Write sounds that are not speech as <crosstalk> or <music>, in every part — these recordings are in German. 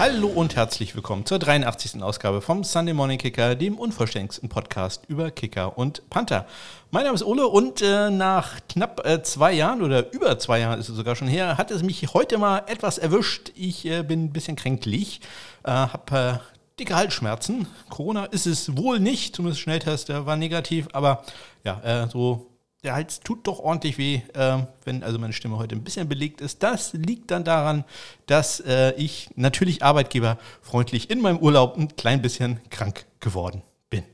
Hallo und herzlich willkommen zur 83. Ausgabe vom Sunday Morning Kicker, dem unvollständigsten Podcast über Kicker und Panther. Mein Name ist Ole und äh, nach knapp äh, zwei Jahren oder über zwei Jahren ist es sogar schon her, hat es mich heute mal etwas erwischt. Ich äh, bin ein bisschen kränklich, äh, habe äh, dicke Halsschmerzen. Corona ist es wohl nicht, zumindest Schnelltest war negativ, aber ja, äh, so der Hals tut doch ordentlich weh, äh, wenn also meine Stimme heute ein bisschen belegt ist. Das liegt dann daran, dass äh, ich natürlich arbeitgeberfreundlich in meinem Urlaub ein klein bisschen krank geworden bin.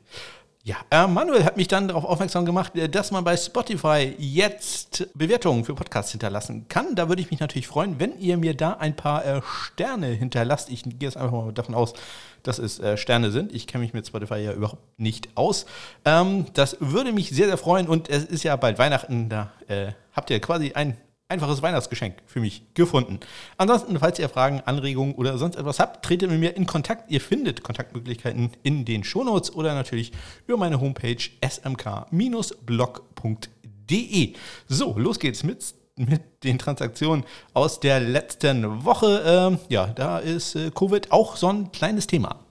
Ja, äh, Manuel hat mich dann darauf aufmerksam gemacht, äh, dass man bei Spotify jetzt Bewertungen für Podcasts hinterlassen kann. Da würde ich mich natürlich freuen, wenn ihr mir da ein paar äh, Sterne hinterlasst. Ich gehe jetzt einfach mal davon aus, dass es äh, Sterne sind. Ich kenne mich mit Spotify ja überhaupt nicht aus. Ähm, das würde mich sehr, sehr freuen und es ist ja bald Weihnachten. Da äh, habt ihr quasi ein einfaches Weihnachtsgeschenk für mich gefunden. Ansonsten, falls ihr Fragen, Anregungen oder sonst etwas habt, tretet mit mir in Kontakt. Ihr findet Kontaktmöglichkeiten in den Shownotes oder natürlich über meine Homepage smk-blog.de. So, los geht's mit, mit den Transaktionen aus der letzten Woche. Ähm, ja, da ist äh, Covid auch so ein kleines Thema.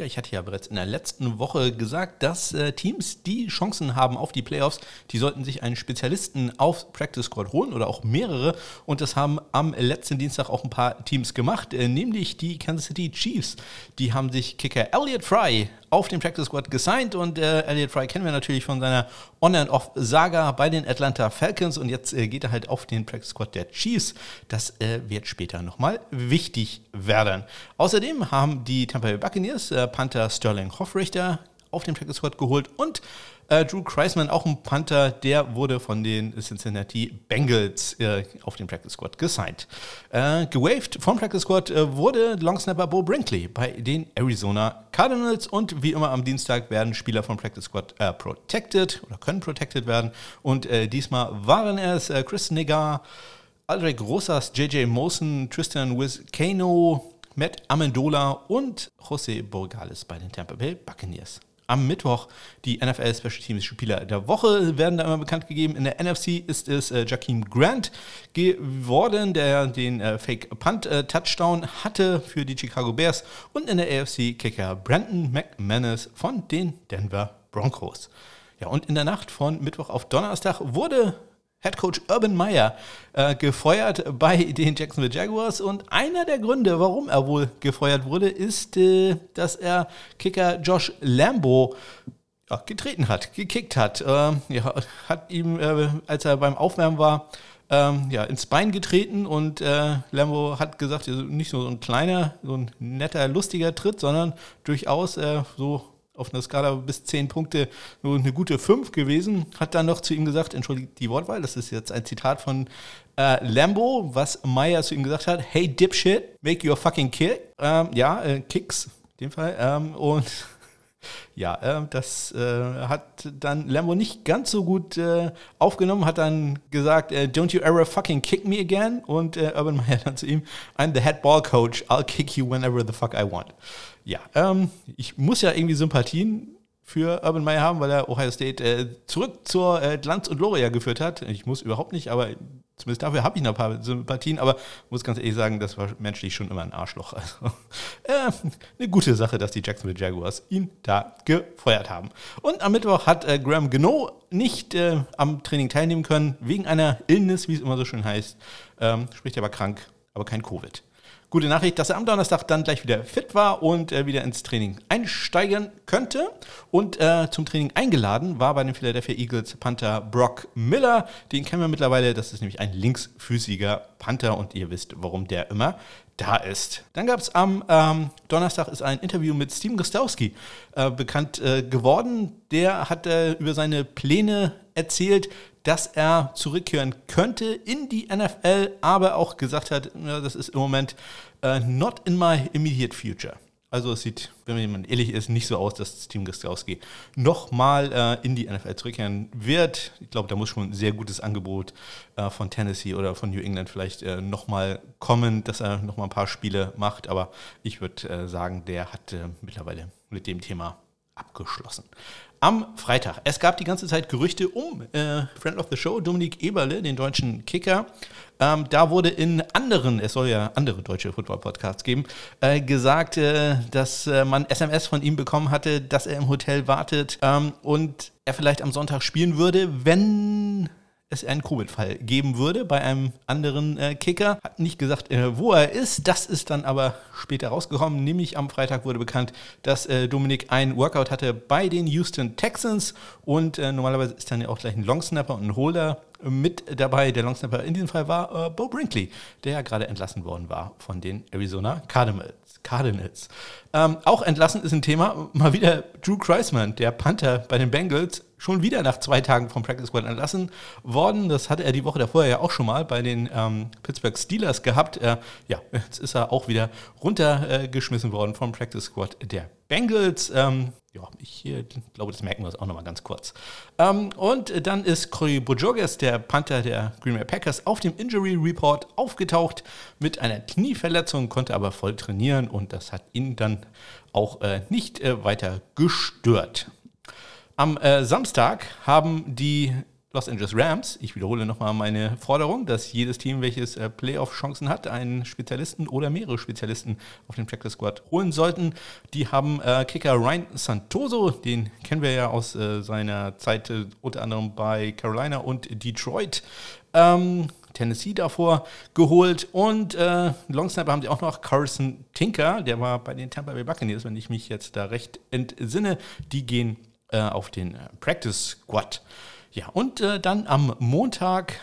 Ja, ich hatte ja bereits in der letzten Woche gesagt, dass äh, Teams, die Chancen haben auf die Playoffs, die sollten sich einen Spezialisten auf Practice Squad holen oder auch mehrere. Und das haben am letzten Dienstag auch ein paar Teams gemacht, äh, nämlich die Kansas City Chiefs. Die haben sich Kicker Elliott Fry auf den Practice Squad gesigned und äh, Elliot Fry kennen wir natürlich von seiner On-and-Off-Saga bei den Atlanta Falcons und jetzt äh, geht er halt auf den Practice Squad der Chiefs. Das äh, wird später nochmal wichtig werden. Außerdem haben die Tampa Bay Buccaneers äh, Panther Sterling Hoffrichter auf den Practice Squad geholt und äh, Drew Kreisman, auch ein Panther, der wurde von den Cincinnati Bengals äh, auf den Practice Squad gesigned. Äh, gewaved vom Practice Squad äh, wurde Longsnapper Bo Brinkley bei den Arizona Cardinals und wie immer am Dienstag werden Spieler vom Practice Squad äh, protected oder können protected werden und äh, diesmal waren es Chris Negar, Aldrich Rosas, JJ Mosen, Tristan Wiz-Kano, Matt Amendola und José Borgales bei den Tampa Bay Buccaneers am Mittwoch die NFL Special Teams Spieler der Woche werden da immer bekannt gegeben. In der NFC ist es äh, Jakeem Grant geworden, der den äh, Fake Punt äh, Touchdown hatte für die Chicago Bears und in der AFC Kicker Brandon McManus von den Denver Broncos. Ja, und in der Nacht von Mittwoch auf Donnerstag wurde Head Coach Urban Meyer äh, gefeuert bei den Jacksonville Jaguars. Und einer der Gründe, warum er wohl gefeuert wurde, ist, äh, dass er Kicker Josh Lambo ja, getreten hat, gekickt hat. Ähm, ja, hat ihm, äh, als er beim Aufwärmen war, ähm, ja, ins Bein getreten und äh, Lambo hat gesagt, nicht nur so ein kleiner, so ein netter, lustiger Tritt, sondern durchaus äh, so auf einer Skala bis 10 Punkte nur eine gute 5 gewesen. Hat dann noch zu ihm gesagt, entschuldigt die Wortwahl, das ist jetzt ein Zitat von äh, Lambo, was Meyer zu ihm gesagt hat, hey Dipshit, make your fucking kick. Ähm, ja, äh, Kicks, in dem Fall. Ähm, und <laughs> ja, äh, das hat dann Lambo nicht ganz so gut äh, aufgenommen, hat dann gesagt, äh, don't you ever fucking kick me again? Und äh, Urban Meyer dann zu ihm, I'm the head ball coach, I'll kick you whenever the fuck I want. Ja, ähm, ich muss ja irgendwie Sympathien für Urban Meyer haben, weil er Ohio State äh, zurück zur äh, Glanz und Gloria geführt hat. Ich muss überhaupt nicht, aber zumindest dafür habe ich noch ein paar Sympathien, aber muss ganz ehrlich sagen, das war menschlich schon immer ein Arschloch. Also äh, eine gute Sache, dass die Jacksonville Jaguars ihn da gefeuert haben. Und am Mittwoch hat äh, Graham Geno nicht äh, am Training teilnehmen können, wegen einer Illness, wie es immer so schön heißt. Ähm, spricht aber krank, aber kein Covid. Gute Nachricht, dass er am Donnerstag dann gleich wieder fit war und äh, wieder ins Training einsteigen könnte. Und äh, zum Training eingeladen war bei den Philadelphia Eagles Panther Brock Miller. Den kennen wir mittlerweile. Das ist nämlich ein linksfüßiger Panther und ihr wisst, warum der immer da ist. Dann gab es am ähm, Donnerstag ist ein Interview mit Steven Gostowski äh, bekannt äh, geworden. Der hat äh, über seine Pläne erzählt, dass er zurückkehren könnte in die NFL, aber auch gesagt hat, das ist im Moment uh, not in my immediate future. Also es sieht, wenn man ehrlich ist, nicht so aus, dass Team Gostowski nochmal äh, in die NFL zurückkehren wird. Ich glaube, da muss schon ein sehr gutes Angebot äh, von Tennessee oder von New England vielleicht äh, nochmal kommen, dass er nochmal ein paar Spiele macht. Aber ich würde äh, sagen, der hat äh, mittlerweile mit dem Thema abgeschlossen. Am Freitag. Es gab die ganze Zeit Gerüchte um äh, Friend of the Show, Dominik Eberle, den deutschen Kicker. Ähm, da wurde in anderen, es soll ja andere deutsche Football-Podcasts geben, äh, gesagt, äh, dass äh, man SMS von ihm bekommen hatte, dass er im Hotel wartet ähm, und er vielleicht am Sonntag spielen würde, wenn es einen Covid-Fall geben würde bei einem anderen äh, Kicker. Hat nicht gesagt, äh, wo er ist. Das ist dann aber später rausgekommen. Nämlich am Freitag wurde bekannt, dass äh, Dominik ein Workout hatte bei den Houston Texans. Und äh, normalerweise ist dann ja auch gleich ein Longsnapper und ein Holder mit dabei. Der Longsnapper in diesem Fall war äh, Bo Brinkley, der ja gerade entlassen worden war von den Arizona Cardinals. Cardinals. Ähm, auch entlassen ist ein Thema. Mal wieder Drew Kreisman, der Panther bei den Bengals, schon wieder nach zwei Tagen vom Practice Squad entlassen worden. Das hatte er die Woche davor ja auch schon mal bei den ähm, Pittsburgh Steelers gehabt. Äh, ja, jetzt ist er auch wieder runtergeschmissen äh, worden vom Practice Squad der Bengals. Ähm, ja, ich äh, glaube, das merken wir uns auch nochmal ganz kurz. Ähm, und dann ist Corey Bojogas, der Panther der Green Bay Packers, auf dem Injury Report aufgetaucht mit einer Knieverletzung, konnte aber voll trainieren und das hat ihn dann auch äh, nicht äh, weiter gestört. Am äh, Samstag haben die Los Angeles Rams, ich wiederhole nochmal meine Forderung, dass jedes Team, welches äh, Playoff-Chancen hat, einen Spezialisten oder mehrere Spezialisten auf den Practice Squad holen sollten. Die haben äh, Kicker Ryan Santoso, den kennen wir ja aus äh, seiner Zeit äh, unter anderem bei Carolina und Detroit. Ähm, Tennessee davor geholt und äh, Longsnapper haben sie auch noch Carson Tinker, der war bei den Tampa Bay Buccaneers, wenn ich mich jetzt da recht entsinne. Die gehen äh, auf den Practice Squad. Ja, und äh, dann am Montag,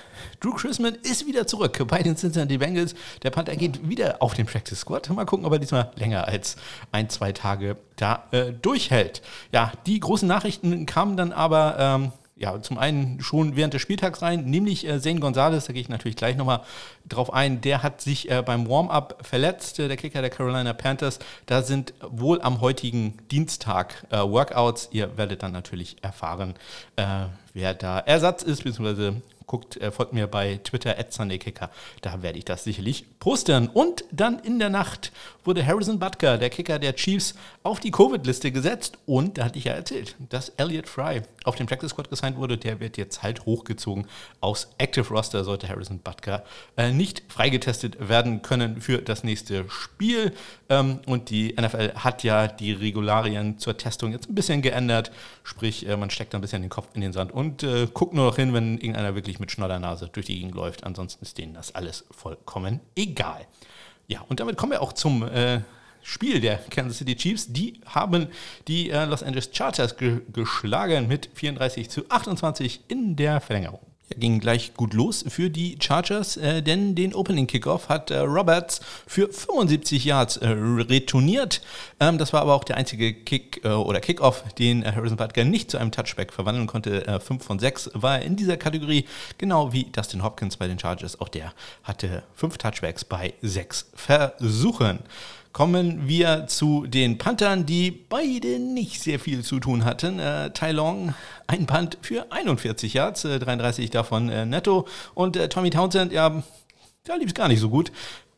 Drew Chrisman ist wieder zurück bei den Cincinnati Bengals. Der Panther geht wieder auf den Practice Squad. Mal gucken, ob er diesmal länger als ein, zwei Tage da äh, durchhält. Ja, die großen Nachrichten kamen dann aber ähm, ja, zum einen schon während des Spieltags rein, nämlich äh, Zane Gonzalez, da gehe ich natürlich gleich nochmal drauf ein, der hat sich äh, beim Warm-up verletzt, äh, der Kicker der Carolina Panthers. Da sind wohl am heutigen Dienstag äh, Workouts. Ihr werdet dann natürlich erfahren, äh, wer da Ersatz ist, beziehungsweise guckt, äh, folgt mir bei Twitter SundayKicker. Da werde ich das sicherlich posten. Und dann in der Nacht wurde Harrison Butker, der Kicker der Chiefs, auf die Covid-Liste gesetzt. Und da hatte ich ja erzählt, dass Elliot Fry auf den Practice Squad gesigned wurde. Der wird jetzt halt hochgezogen aus Active Roster, sollte Harrison Butker äh, nicht freigetestet werden können für das nächste Spiel. Ähm, und die NFL hat ja die Regularien zur Testung jetzt ein bisschen geändert. Sprich, äh, man steckt ein bisschen den Kopf in den Sand und äh, guckt nur noch hin, wenn irgendeiner wirklich mit Schnoddernase durch die Gegend läuft. Ansonsten ist denen das alles vollkommen egal. Ja, und damit kommen wir auch zum äh, Spiel der Kansas City Chiefs. Die haben die äh, Los Angeles Chargers ge geschlagen mit 34 zu 28 in der Verlängerung. Ja, ging gleich gut los für die Chargers, äh, denn den Opening Kickoff hat äh, Roberts für 75 Yards äh, retourniert. Ähm, das war aber auch der einzige Kick äh, oder Kickoff, den äh, Harrison Butker nicht zu einem Touchback verwandeln konnte. 5 äh, von 6 war er in dieser Kategorie, genau wie Dustin Hopkins bei den Chargers. Auch der hatte 5 Touchbacks bei 6 Versuchen kommen wir zu den Panthern, die beide nicht sehr viel zu tun hatten. Äh, Tai Long, ein Punt für 41 Yards, äh, 33 davon äh, netto. Und äh, Tommy Townsend, ja, da lief es gar nicht so gut.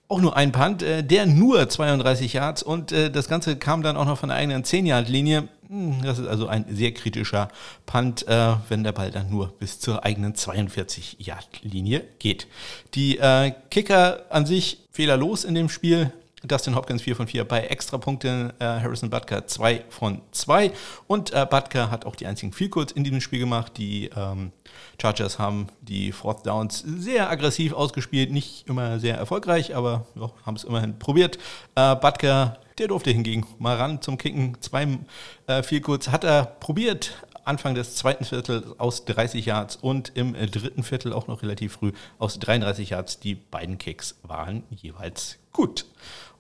Auch nur ein Punt, äh, der nur 32 Yards und äh, das Ganze kam dann auch noch von der eigenen 10-Yard-Linie. Hm, das ist also ein sehr kritischer Punt, wenn der Ball dann nur bis zur eigenen 42-Yard-Linie geht. Die Kicker an sich fehlerlos in dem Spiel. Dustin Hopkins 4 von 4 bei Extrapunkten, äh, Harrison Butker 2 von 2 und äh, Butker hat auch die einzigen Field in diesem Spiel gemacht. Die ähm, Chargers haben die Fourth Downs sehr aggressiv ausgespielt, nicht immer sehr erfolgreich, aber haben es immerhin probiert. Äh, Butker, der durfte hingegen mal ran zum Kicken. Zwei äh, hat er probiert, Anfang des zweiten Viertels aus 30 Yards und im äh, dritten Viertel auch noch relativ früh aus 33 Yards. Die beiden Kicks waren jeweils gut.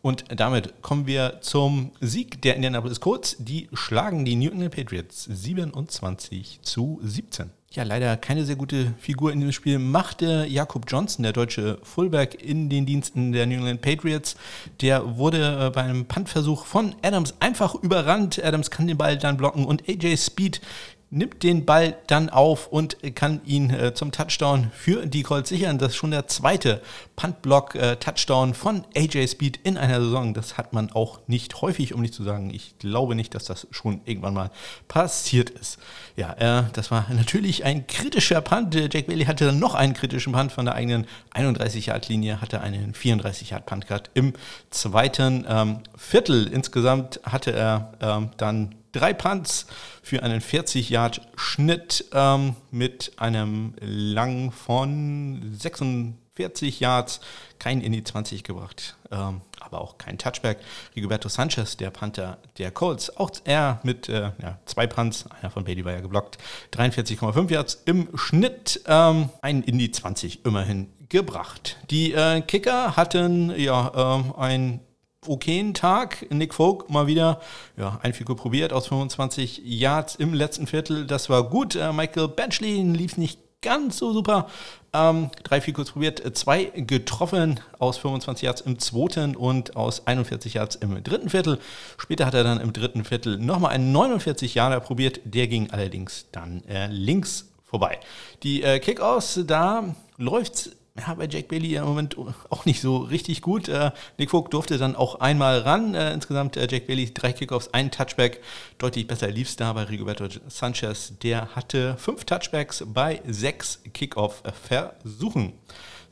Und damit kommen wir zum Sieg der Indianapolis Colts. Die schlagen die New England Patriots 27 zu 17. Ja, leider keine sehr gute Figur in dem Spiel machte Jakob Johnson, der deutsche Fullback, in den Diensten der New England Patriots. Der wurde äh, bei einem Puntversuch von Adams einfach überrannt. Adams kann den Ball dann blocken und AJ Speed nimmt den Ball dann auf und kann ihn äh, zum Touchdown für die Colts sichern. Das ist schon der zweite Puntblock-Touchdown äh, von AJ Speed in einer Saison. Das hat man auch nicht häufig, um nicht zu sagen, ich glaube nicht, dass das schon irgendwann mal passiert ist. Ja, äh, das war natürlich ein kritischer Punt. Jack Bailey hatte dann noch einen kritischen Punt von der eigenen 31-Yard-Linie, hatte einen 34-Yard-Punt gehabt im zweiten ähm, Viertel. Insgesamt hatte er ähm, dann drei Punts für einen 40-Yard-Schnitt ähm, mit einem Lang von 46 Yards, kein in die 20 gebracht, ähm, aber auch kein Touchback. Rigoberto Sanchez, der Panther der Colts, auch er mit äh, ja, zwei Punts, einer von Bailey war ja geblockt, 43,5 Yards im Schnitt, ähm, einen in die 20 immerhin gebracht. Die äh, Kicker hatten ja äh, ein okayen Tag. Nick Folk mal wieder ja, ein Figur probiert aus 25 Yards im letzten Viertel. Das war gut. Äh, Michael Benchley lief nicht ganz so super. Ähm, drei Figur probiert, äh, zwei getroffen aus 25 Yards im zweiten und aus 41 Yards im dritten Viertel. Später hat er dann im dritten Viertel nochmal einen 49 Yarder probiert. Der ging allerdings dann äh, links vorbei. Die äh, Kickoffs, da läuft es ja, bei Jack Bailey im Moment auch nicht so richtig gut. Äh, Nick Vogt durfte dann auch einmal ran. Äh, insgesamt äh, Jack Bailey drei Kickoffs, ein Touchback. Deutlich besser lief es da bei Rigoberto Sanchez. Der hatte fünf Touchbacks bei sechs Kickoff-Versuchen.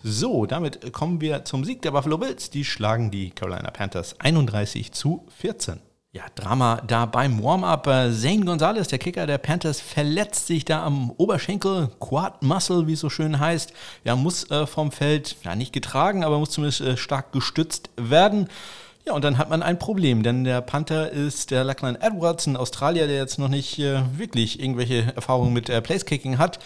So, damit kommen wir zum Sieg der Buffalo Bills. Die schlagen die Carolina Panthers 31 zu 14. Ja, Drama da beim Warm-up. Äh, Zane Gonzalez, der Kicker der Panthers, verletzt sich da am Oberschenkel, Quad Muscle, wie es so schön heißt. Ja, muss äh, vom Feld, ja, nicht getragen, aber muss zumindest äh, stark gestützt werden. Ja, und dann hat man ein Problem, denn der Panther ist der Lachlan Edwards, ein Australier, der jetzt noch nicht äh, wirklich irgendwelche Erfahrungen mit äh, Placekicking hat.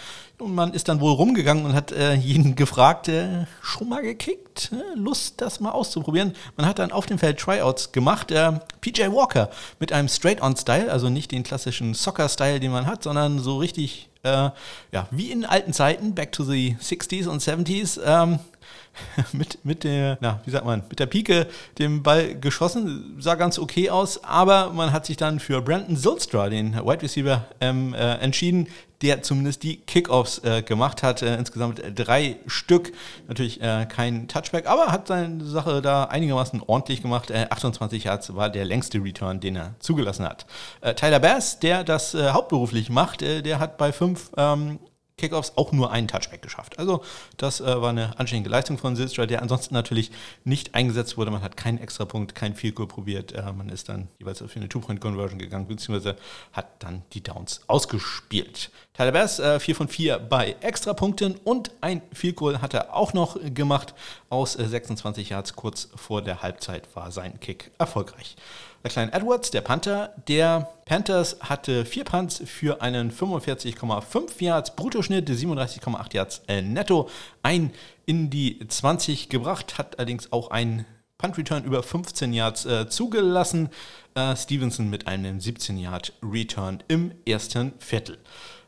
Und man ist dann wohl rumgegangen und hat äh, jeden <laughs> gefragt, äh, schon mal gekickt? Lust, das mal auszuprobieren? Man hat dann auf dem Feld Tryouts gemacht. Äh, PJ Walker mit einem Straight-on-Style, also nicht den klassischen Soccer-Style, den man hat, sondern so richtig, äh, ja, wie in alten Zeiten, back to the 60s und 70s. Ähm, <laughs> mit, mit der, na, wie sagt man, mit der Pike den Ball geschossen, sah ganz okay aus, aber man hat sich dann für Brandon Zulstra, den Wide Receiver, ähm, äh, entschieden, der zumindest die Kickoffs äh, gemacht hat. Äh, insgesamt drei Stück. Natürlich äh, kein Touchback, aber hat seine Sache da einigermaßen ordentlich gemacht. 28 äh, Yards war der längste Return, den er zugelassen hat. Äh, Tyler Bass, der das äh, hauptberuflich macht, der hat bei fünf ähm, Kickoffs auch nur einen Touchback geschafft. Also das äh, war eine anständige Leistung von Silstra, der ansonsten natürlich nicht eingesetzt wurde. Man hat keinen Extrapunkt, kein Field probiert. Äh, man ist dann jeweils für eine Two-Point-Conversion gegangen, beziehungsweise hat dann die Downs ausgespielt. Tyler Bass, äh, 4 von 4 bei Extrapunkten und ein Field hat er auch noch gemacht. Aus 26 äh, Yards kurz vor der Halbzeit war sein Kick erfolgreich. Der kleine Edwards, der Panther, der Panthers hatte vier Punts für einen 45,5 Yards Bruttoschnitt, 37,8 Yards äh, netto, ein in die 20 gebracht, hat allerdings auch einen Punt Return über 15 Yards äh, zugelassen. Äh, Stevenson mit einem 17 Yard Return im ersten Viertel.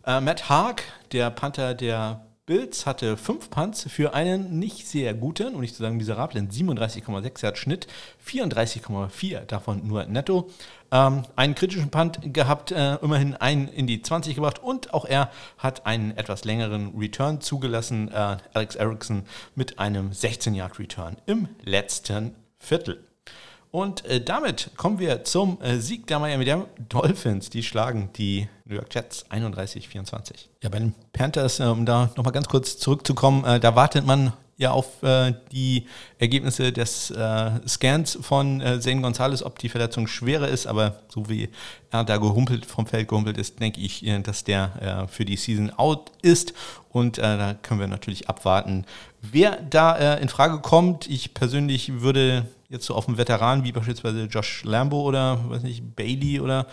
Äh, Matt Haag, der Panther der Bills hatte fünf Punts für einen nicht sehr guten, um nicht zu sagen miserablen 37,6 Yard Schnitt, 34,4 davon nur netto. Ähm, einen kritischen Punt gehabt, äh, immerhin einen in die 20 gebracht und auch er hat einen etwas längeren Return zugelassen. Äh, Alex Erickson mit einem 16 Yard Return im letzten Viertel. Und äh, damit kommen wir zum äh, Sieg der Miami Dolphins. Die schlagen die New York Jets 31-24. Ja, bei den Panthers, äh, um da nochmal ganz kurz zurückzukommen, äh, da wartet man ja auf äh, die Ergebnisse des äh, Scans von äh, Zane Gonzalez, ob die Verletzung schwerer ist, aber so wie er da gehumpelt, vom Feld gehumpelt ist, denke ich, äh, dass der für die Season out ist und da können wir natürlich abwarten, wer da in Frage kommt. Ich persönlich würde jetzt so auf einen Veteran wie beispielsweise Josh Lambo oder weiß nicht, Bailey oder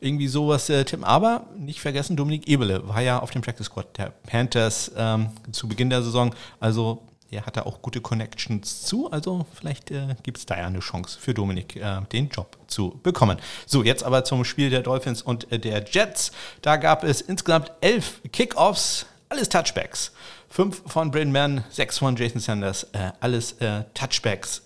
irgendwie sowas äh, tippen. Aber nicht vergessen, Dominik Ebele war ja auf dem Practice Squad der Panthers ähm, zu Beginn der Saison. Also er hatte auch gute Connections zu. Also vielleicht äh, gibt es da ja eine Chance für Dominik, äh, den Job zu bekommen. So, jetzt aber zum Spiel der Dolphins und äh, der Jets. Da gab es insgesamt elf Kickoffs, alles Touchbacks. Fünf von Braden Mann, sechs von Jason Sanders, äh, alles äh, Touchbacks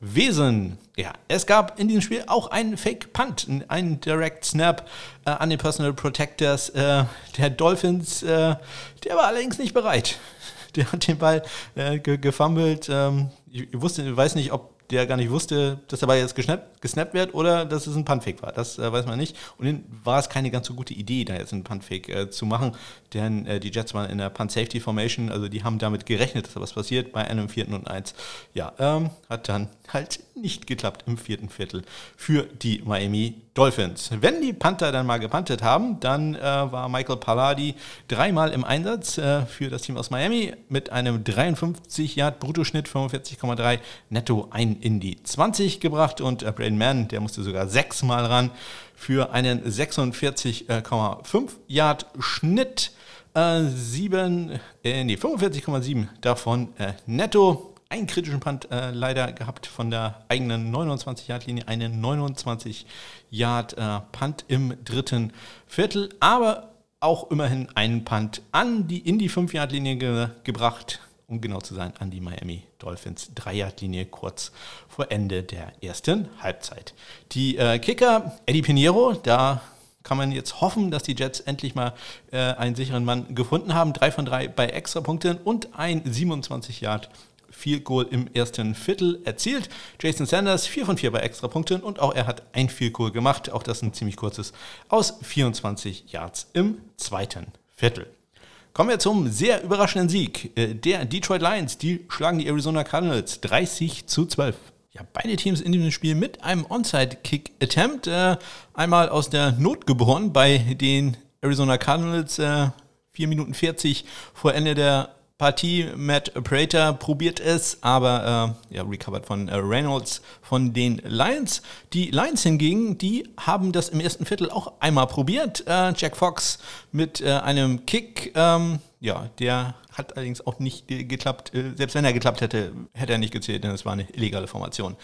Wesen. Ja, es gab in diesem Spiel auch einen Fake Punt, einen Direct Snap äh, an den Personal Protectors äh, der Dolphins. Äh, der war allerdings nicht bereit. <laughs> Der hat den Ball äh, ge gefummelt. Ähm, ich, wusste, ich weiß nicht, ob der gar nicht wusste, dass Ball jetzt gesnappt, gesnappt wird oder dass es ein Puntfake war. Das äh, weiß man nicht. Und dann war es keine ganz so gute Idee, da jetzt einen Puntfake äh, zu machen, denn äh, die Jets waren in der Punt-Safety-Formation, also die haben damit gerechnet, dass da was passiert bei einem vierten und eins. Ja, ähm, hat dann halt nicht geklappt im vierten Viertel für die Miami Dolphins. Wenn die Panther dann mal gepantet haben, dann äh, war Michael Palladi dreimal im Einsatz äh, für das Team aus Miami mit einem 53 Yard Bruttoschnitt, 45,3 netto ein in die 20 gebracht und äh, Braden Mann, der musste sogar sechsmal ran für einen 46,5 Yard Schnitt. Äh, 7, äh, nee, 45,7 davon äh, netto einen kritischen Punt äh, leider gehabt von der eigenen 29-Yard-Linie, einen 29-Yard-Punt äh, im dritten Viertel, aber auch immerhin einen Punt an die, in die 5-Yard-Linie ge gebracht, um genau zu sein, an die Miami Dolphins 3-Yard-Linie kurz vor Ende der ersten Halbzeit. Die äh, Kicker, Eddie Pinheiro, da kann man jetzt hoffen, dass die Jets endlich mal äh, einen sicheren Mann gefunden haben. Drei von drei bei Extrapunkten und ein 27 Yard Field Goal im ersten Viertel erzielt. Jason Sanders 4 von 4 bei Extrapunkten und auch er hat ein Field Goal gemacht. Auch das ein ziemlich kurzes aus 24 Yards im zweiten Viertel. Kommen wir zum sehr überraschenden Sieg äh, der Detroit Lions. Die schlagen die Arizona Cardinals 30 zu 12. Ja, beide Teams in diesem Spiel mit einem Onside-Kick-Attempt. Äh, einmal aus der Not geboren bei den Arizona Cardinals. Äh, 4 Minuten 40 vor Ende der Partie. Matt Prater probiert es, aber äh, ja, recovered von äh, Reynolds von den Lions. Die Lions hingegen, die haben das im ersten Viertel auch einmal probiert. Äh, Jack Fox mit äh, einem Kick, ähm, ja, der hat allerdings auch nicht geklappt. Äh, selbst wenn er geklappt hätte, hätte er nicht gezählt, denn es war eine illegale Formation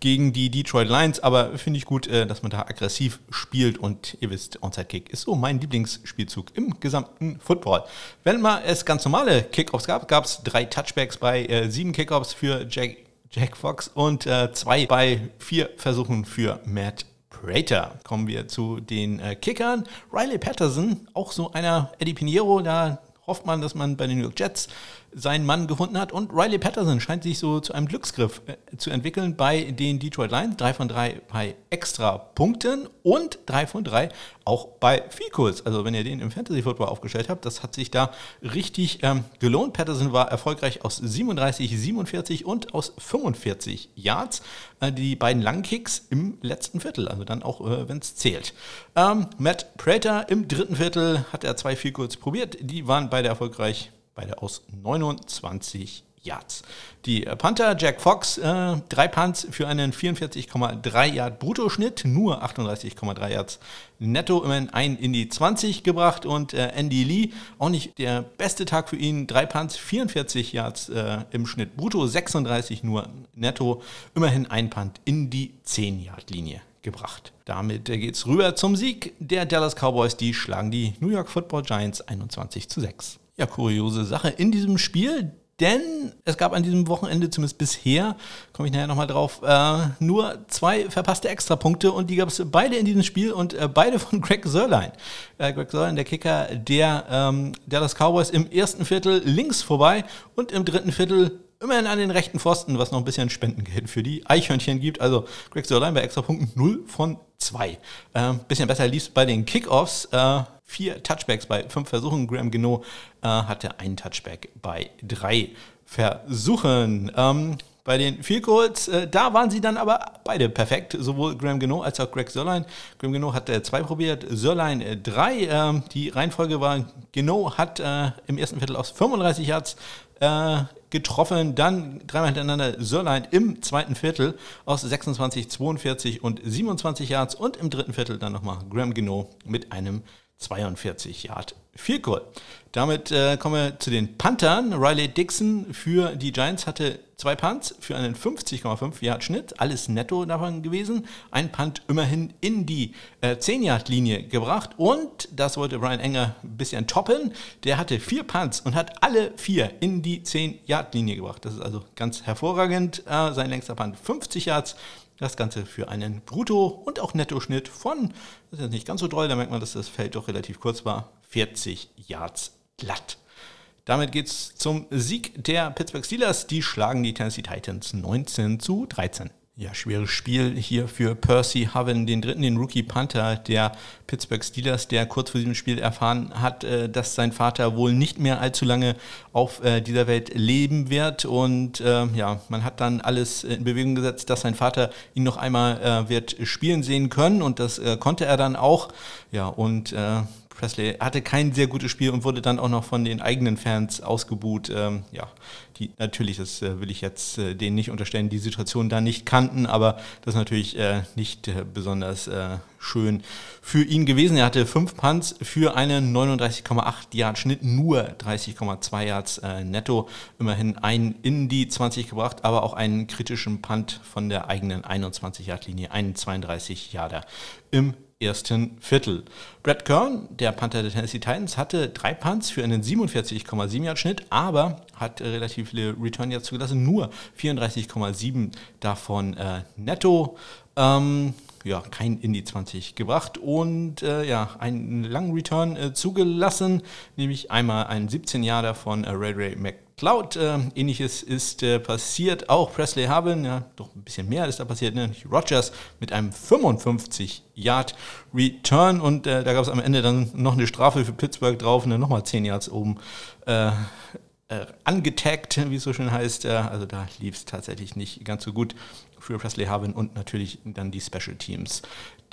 gegen die Detroit Lions. Aber finde ich gut, äh, dass man da aggressiv spielt und ihr wisst, Onside Kick ist so mein Lieblingsspielzug im gesamten Football. Wenn mal es ganz normale Kickoffs gab, gab es drei Touchbacks bei äh, sieben Kickoffs für Jack, Jack Fox und äh, zwei bei vier Versuchen für Matt Prater. Kommen wir zu den äh, Kickern. Riley Patterson, auch so einer Eddie Pinheiro, da hofft man, dass man bei den New York Jets seinen Mann gefunden hat. Und Riley Patterson scheint sich so zu einem Glücksgriff äh, zu entwickeln bei den Detroit Lions. Drei von drei bei extra Punkten und drei von drei auch bei Ficus. Also wenn ihr den im Fantasy Football aufgestellt habt, das hat sich da richtig ähm, gelohnt. Patterson war erfolgreich aus 37, 47 und aus 45 Yards. Äh, die beiden langen Kicks im letzten Viertel, also dann auch, äh, wenn es zählt. Ähm, Matt Prater im dritten Viertel hat er zwei Ficus probiert. Die waren beide erfolgreich beide aus 29 Yards. Die Panther Jack Fox, äh, drei Punts für einen 44,3 Yard Bruttoschnitt, nur 38,3 Yards netto, immerhin ein in die 20 gebracht und äh, Andy Lee, auch nicht der beste Tag für ihn, drei Punts, 44 Yards äh, im Schnitt brutto, 36 nur netto, immerhin ein Punt in die 10 Yard Linie gebracht. Damit äh, geht es rüber zum Sieg der Dallas Cowboys, die schlagen die New York Football Giants 21 zu 6 ja, kuriose Sache in diesem Spiel, denn es gab an diesem Wochenende, zumindest bisher, komme ich nachher nochmal drauf, äh, nur zwei verpasste Extrapunkte und die gab es beide in diesem Spiel und äh, beide von Greg Sörlein. Äh, Greg Sörlein, der Kicker der ähm, Dallas Cowboys im ersten Viertel links vorbei und im dritten Viertel immerhin an den rechten Pfosten, was noch ein bisschen Spendengeld für die Eichhörnchen gibt. Also Greg Sörlein bei Extrapunkten 0 von 2. Äh, bisschen besser lief es bei den Kickoffs. Äh, vier Touchbacks bei fünf Versuchen. Graham Geno äh, hatte einen Touchback bei drei Versuchen. Ähm, bei den Field Goals, äh, da waren sie dann aber beide perfekt, sowohl Graham Geno als auch Greg Sörlein. Graham Geno hat äh, zwei probiert, Sörlein äh, drei. Ähm, die Reihenfolge war, Geno hat äh, im ersten Viertel aus 35 Yards äh, getroffen, dann dreimal hintereinander Sörlein im zweiten Viertel aus 26, 42 und 27 Yards und im dritten Viertel dann nochmal Graham Geno mit einem 42 Yard Field Goal. Damit äh, kommen wir zu den Panthern. Riley Dixon für die Giants hatte zwei Punts für einen 50,5 Yard Schnitt, alles netto davon gewesen. Ein Punt immerhin in die äh, 10 Yard Linie gebracht und das wollte Brian Enger ein bisschen toppen. Der hatte vier Punts und hat alle vier in die 10 Yard Linie gebracht. Das ist also ganz hervorragend. Äh, sein längster Punt 50 Yards. Das Ganze für einen Brutto- und auch Nettoschnitt von, das ist jetzt nicht ganz so doll, da merkt man, dass das Feld doch relativ kurz war, 40 Yards glatt. Damit geht es zum Sieg der Pittsburgh Steelers. Die schlagen die Tennessee Titans 19 zu 13. Ja, schweres Spiel hier für Percy Haven, den dritten, den Rookie Panther der Pittsburgh Steelers, der kurz vor diesem Spiel erfahren hat, äh, dass sein Vater wohl nicht mehr allzu lange auf äh, dieser Welt leben wird. Und äh, ja, man hat dann alles in Bewegung gesetzt, dass sein Vater ihn noch einmal wird spielen sehen können. Und das konnte er dann auch. Ja, und Presley hatte kein sehr gutes Spiel und wurde dann auch noch von den eigenen Fans ausgebuht. Ähm, ja, die natürlich, das äh, will ich jetzt äh, denen nicht unterstellen, die Situation da nicht kannten, aber das ist natürlich äh, nicht äh, besonders äh, schön für ihn gewesen. Er hatte fünf Punts für einen 39,8 Yard Schnitt, nur 30,2 Yards äh, netto, immerhin einen in die 20 gebracht, aber auch einen kritischen Punt von der eigenen 21 Yard Linie, einen 32 Yarder im ersten Viertel. Brad Kern, der Panther der Tennessee Titans, hatte drei Punts für einen 47,7 Yard Schnitt, aber hat relativ viele Return Yards zugelassen, nur 34,7 davon äh, netto. Ähm, ja, kein Indie 20 gebracht und äh, ja, einen langen Return äh, zugelassen, nämlich einmal einen 17 Jahre von äh, Ray Ray Mc Cloud. Äh, ähnliches ist äh, passiert. Auch Presley Haben, ja, doch ein bisschen mehr ist da passiert. Ne? Rogers mit einem 55 Yard Return und äh, da gab es am Ende dann noch eine Strafe für Pittsburgh drauf, ne? nochmal 10 Yards oben äh, angetaggt, wie es so schön heißt. Äh, also da lief es tatsächlich nicht ganz so gut für Presley Harvin und natürlich dann die Special Teams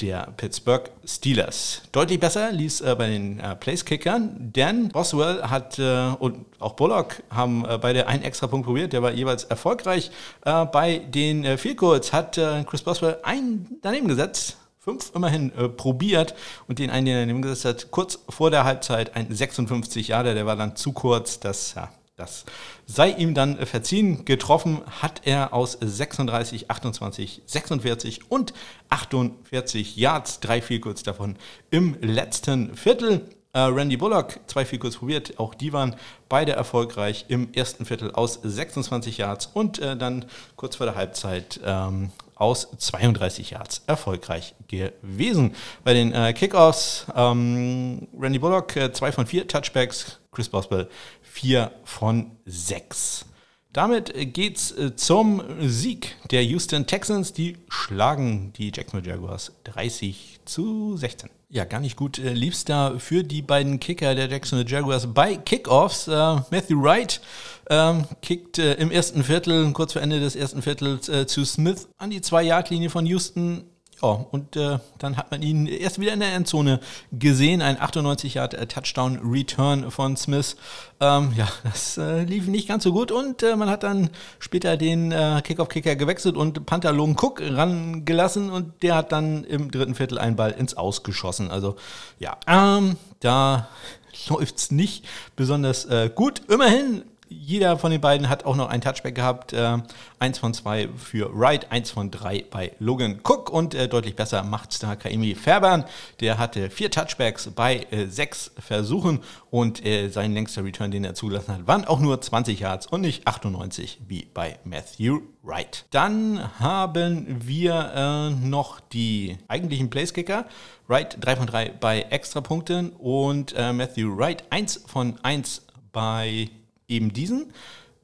der Pittsburgh Steelers. Deutlich besser lief es äh, bei den äh, Place-Kickern, denn Boswell hat äh, und auch Bullock haben äh, beide einen extra Punkt probiert, der war jeweils erfolgreich. Äh, bei den äh, Goals hat Chris Boswell einen daneben gesetzt, fünf immerhin äh, probiert und den einen, den er gesetzt hat, kurz vor der Halbzeit ein 56 Jahre, der war dann zu kurz, das ja, das sei ihm dann verziehen. Getroffen hat er aus 36, 28, 46 und 48 Yards, drei viel kurz davon im letzten Viertel. Äh, Randy Bullock, zwei viel kurz probiert, auch die waren beide erfolgreich im ersten Viertel aus 26 Yards und äh, dann kurz vor der Halbzeit ähm, aus 32 Yards erfolgreich gewesen. Bei den äh, Kickoffs ähm, Randy Bullock, äh, zwei von vier Touchbacks, Chris Boswell 4 von 6. Damit geht's äh, zum Sieg der Houston Texans. Die schlagen die Jacksonville Jaguars 30 zu 16. Ja, gar nicht gut äh, lief's da für die beiden Kicker der Jacksonville Jaguars bei Kickoffs. Äh, Matthew Wright ähm, kickt äh, im ersten Viertel, kurz vor Ende des ersten Viertels, äh, zu Smith an die Zwei-Yard-Linie von Houston ja, und äh, dann hat man ihn erst wieder in der Endzone gesehen. Ein 98 Yard äh, Touchdown Return von Smith. Ähm, ja, das äh, lief nicht ganz so gut und äh, man hat dann später den äh, Kickoff-Kicker gewechselt und Panther Logan Cook rangelassen und der hat dann im dritten Viertel einen Ball ins Ausgeschossen. Also ja, ähm, da <laughs> läuft es nicht besonders äh, gut. Immerhin jeder von den beiden hat auch noch ein Touchback gehabt. Äh, eins von zwei für Wright, eins von drei bei Logan Cook und äh, deutlich besser macht es da Kaimi Fairbairn. Der hatte vier Touchbacks bei äh, sechs Versuchen und äh, sein längster Return, den er zugelassen hat, waren auch nur 20 Yards und nicht 98 wie bei Matthew Wright. Dann haben wir äh, noch die eigentlichen Placekicker. Wright 3 von 3 bei Extrapunkten und äh, Matthew Wright 1 von 1 bei eben diesen.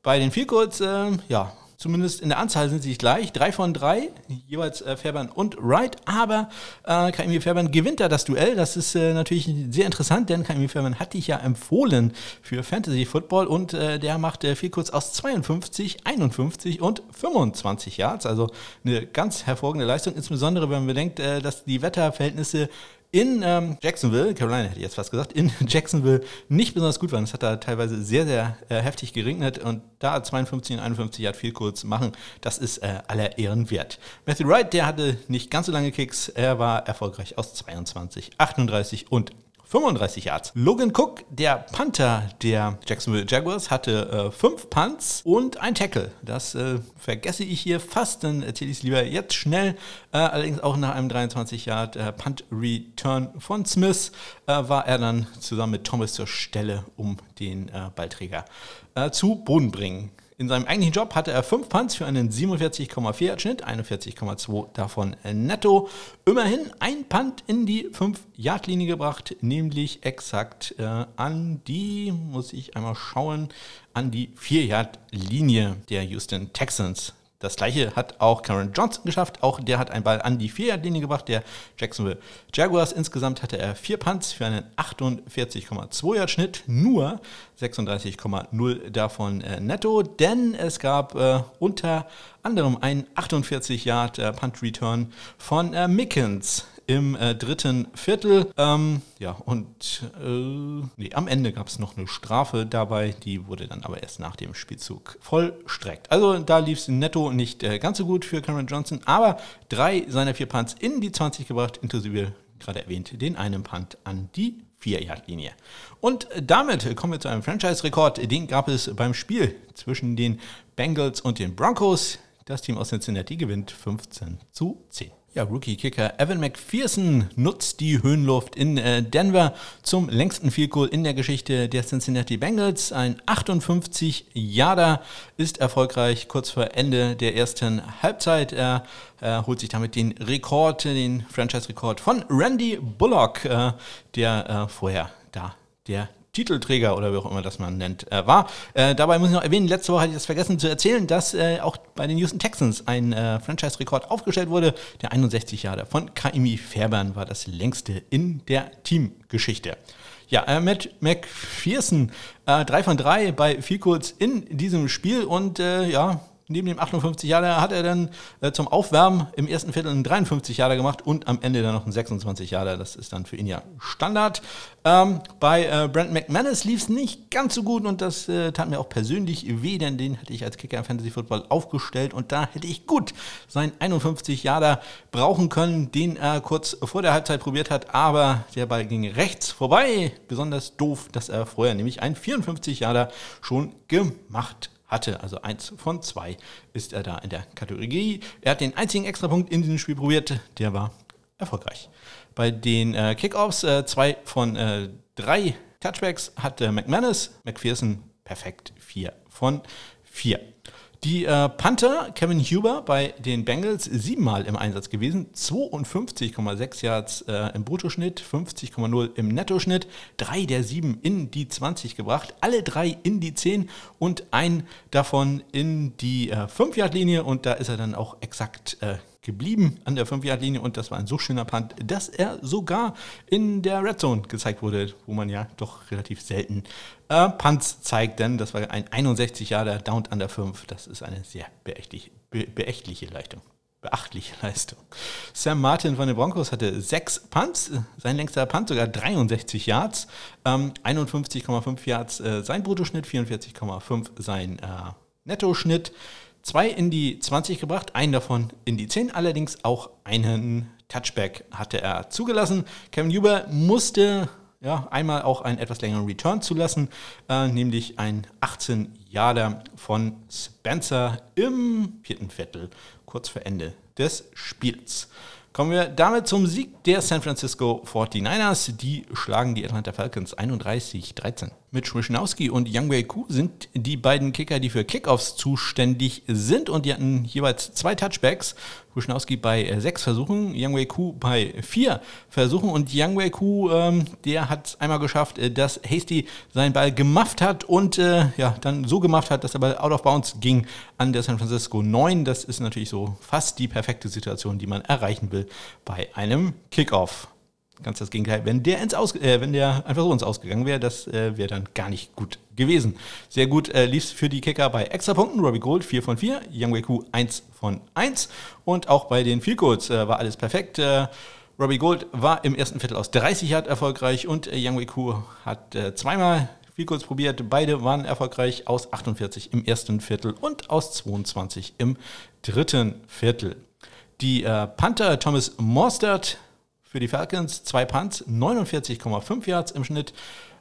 Bei den Field Goals, äh, ja, zumindest in der Anzahl sind sie gleich. Drei von drei, jeweils äh, Fairbairn und Wright. Aber äh, KMW Fairbairn gewinnt da das Duell. Das ist äh, natürlich sehr interessant, denn KMW Fairbairn hatte ich ja empfohlen für Fantasy Football und äh, der macht äh, viel kurz aus 52, 51 und 25 Yards. Also eine ganz hervorragende Leistung, insbesondere wenn man bedenkt, äh, dass die Wetterverhältnisse in ähm, Jacksonville, Carolina hätte ich jetzt fast gesagt, in <laughs> Jacksonville nicht besonders gut waren. Es hat da teilweise sehr, sehr äh, heftig geregnet und da 52 und 51 Yard viel kurz machen, das ist äh, aller Ehren wert. Matthew Wright, der hatte nicht ganz so lange Kicks, er war erfolgreich aus 22, 38 und 35 Yards. Logan Cook, der Panther der Jacksonville Jaguars, hatte 5 äh, Punts und ein Tackle. Das äh, vergesse ich hier fast, dann erzähle ich es lieber jetzt schnell. Äh, allerdings auch nach einem 23 Yard äh, Punt Return von Smith äh, war er dann zusammen mit Thomas zur Stelle, um den äh, Ballträger zu Boden bringen. In seinem eigentlichen Job hatte er 5 Punts für einen 47,4 Schnitt, 41,2 davon netto. Immerhin ein Punt in die 5-Yard-Linie gebracht, nämlich exakt äh, an die, muss ich einmal schauen, an die 4-Yard-Linie der Houston Texans. Das gleiche hat auch Karen Johnson geschafft. Auch der hat einen Ball an die 4-Yard-Linie gebracht. Der Jacksonville Jaguars. Insgesamt hatte er vier Punts für einen 48,2 Yard Schnitt. Nur 36,0 davon äh, netto. Denn es gab äh, unter anderem einen 48 Yard äh, Punt Return von äh, Mickens im äh, dritten Viertel. Ähm, ja, und äh, nee, am Ende gab es noch eine Strafe dabei, die wurde dann aber erst nach dem Spielzug vollstreckt. Also da lief es netto nicht äh, ganz so gut für Cameron Johnson, aber drei seiner vier Punts in die 20 gebracht, inklusive gerade erwähnt, den einen Punt an die 4-Yard-Linie. Und damit kommen wir zu einem Franchise-Rekord. Den gab es beim Spiel zwischen den Bengals und den Broncos. Das Team aus Cincinnati gewinnt 15 zu 10. Ja, Rookie-Kicker Evan McPherson nutzt die Höhenluft in äh, Denver zum längsten Field Goal in der Geschichte der Cincinnati Bengals. Ein 58 Yarder ist erfolgreich kurz vor Ende der ersten Halbzeit. Er, er holt sich damit den Rekord, den Franchise-Rekord von Randy Bullock, äh, der äh, vorher da der Titelträger oder wie auch immer das man nennt, äh, war. Äh, dabei muss ich noch erwähnen, letzte Woche hatte ich das vergessen zu erzählen, dass äh, auch bei den Houston Texans ein äh, Franchise-Rekord aufgestellt wurde. Der 61 Jahre von Kaimi Fairbairn war das längste in der Teamgeschichte. Ja, äh, Matt McPherson, äh, 3 von 3 bei Vielkurz in diesem Spiel und äh, ja, neben dem 58 Jahre hat er dann äh, zum Aufwärmen im ersten Viertel einen 53 Jahre gemacht und am Ende dann noch einen 26 Jahre. Das ist dann für ihn ja Standard. Ähm, bei äh, Brent McManus lief es nicht ganz so gut und das äh, tat mir auch persönlich weh, denn den hätte ich als Kicker im Fantasy Football aufgestellt und da hätte ich gut seinen 51 Jahre brauchen können, den er kurz vor der Halbzeit probiert hat, aber der Ball ging rechts vorbei. Besonders doof, dass er vorher nämlich einen 54 Jahre schon gemacht hatte. Also eins von zwei ist er da in der Kategorie. Er hat den einzigen Extrapunkt in diesem Spiel probiert, der war erfolgreich. Bei den äh, Kickoffs äh, zwei von äh, drei Touchbacks hatte McManus, McPherson perfekt vier von vier. Die äh, Panther, Kevin Huber bei den Bengals, siebenmal im Einsatz gewesen, 52,6 Yards äh, im Bruttoschnitt, 50,0 im Nettoschnitt, drei der sieben in die 20 gebracht, alle drei in die 10 und ein davon in die äh, 5-Yard-Linie und da ist er dann auch exakt äh, geblieben an der 5-Yard-Linie und das war ein so schöner Punt, dass er sogar in der Red Zone gezeigt wurde, wo man ja doch relativ selten äh, Punts zeigt, denn das war ein 61 Jahre Down an der 5. Das ist eine sehr beächtliche, be beächtliche Leistung. Beachtliche Leistung. Sam Martin von den Broncos hatte sechs Punts, sein längster Punt sogar 63 Yards, ähm, 51,5 Yards äh, sein Bruttoschnitt, 44,5 sein äh, Nettoschnitt zwei in die 20 gebracht, einen davon in die 10, allerdings auch einen Touchback hatte er zugelassen. Kevin Huber musste ja, einmal auch einen etwas längeren Return zulassen, äh, nämlich ein 18 Jahre von Spencer im vierten Viertel, kurz vor Ende des Spiels. Kommen wir damit zum Sieg der San Francisco 49ers. Die schlagen die Atlanta Falcons 31-13. Mitch Wischnowski und Yang Wei Ku sind die beiden Kicker, die für Kickoffs zuständig sind und die hatten jeweils zwei Touchbacks. Wischnowski bei äh, sechs Versuchen, Yang Wei Ku bei vier Versuchen und Yang Wei Ku, ähm, der hat es einmal geschafft, äh, dass Hasty seinen Ball gemafft hat und äh, ja, dann so gemacht hat, dass der Ball out of bounds ging an der San Francisco 9. Das ist natürlich so fast die perfekte Situation, die man erreichen will bei einem Kickoff ganz das Gegenteil. Wenn der, ins Aus, äh, wenn der einfach so ins Ausgegangen wäre, das äh, wäre dann gar nicht gut gewesen. Sehr gut äh, lief es für die Kicker bei Extrapunkten. Robbie Gold 4 von 4, Young Weku 1 von 1 und auch bei den Field Goals äh, war alles perfekt. Äh, Robbie Gold war im ersten Viertel aus 30 Yard erfolgreich und äh, Young Weku hat äh, zweimal Field Goals probiert. Beide waren erfolgreich aus 48 im ersten Viertel und aus 22 im dritten Viertel. Die Panther Thomas Morstert für die Falcons, zwei Punts, 49,5 Yards im Schnitt,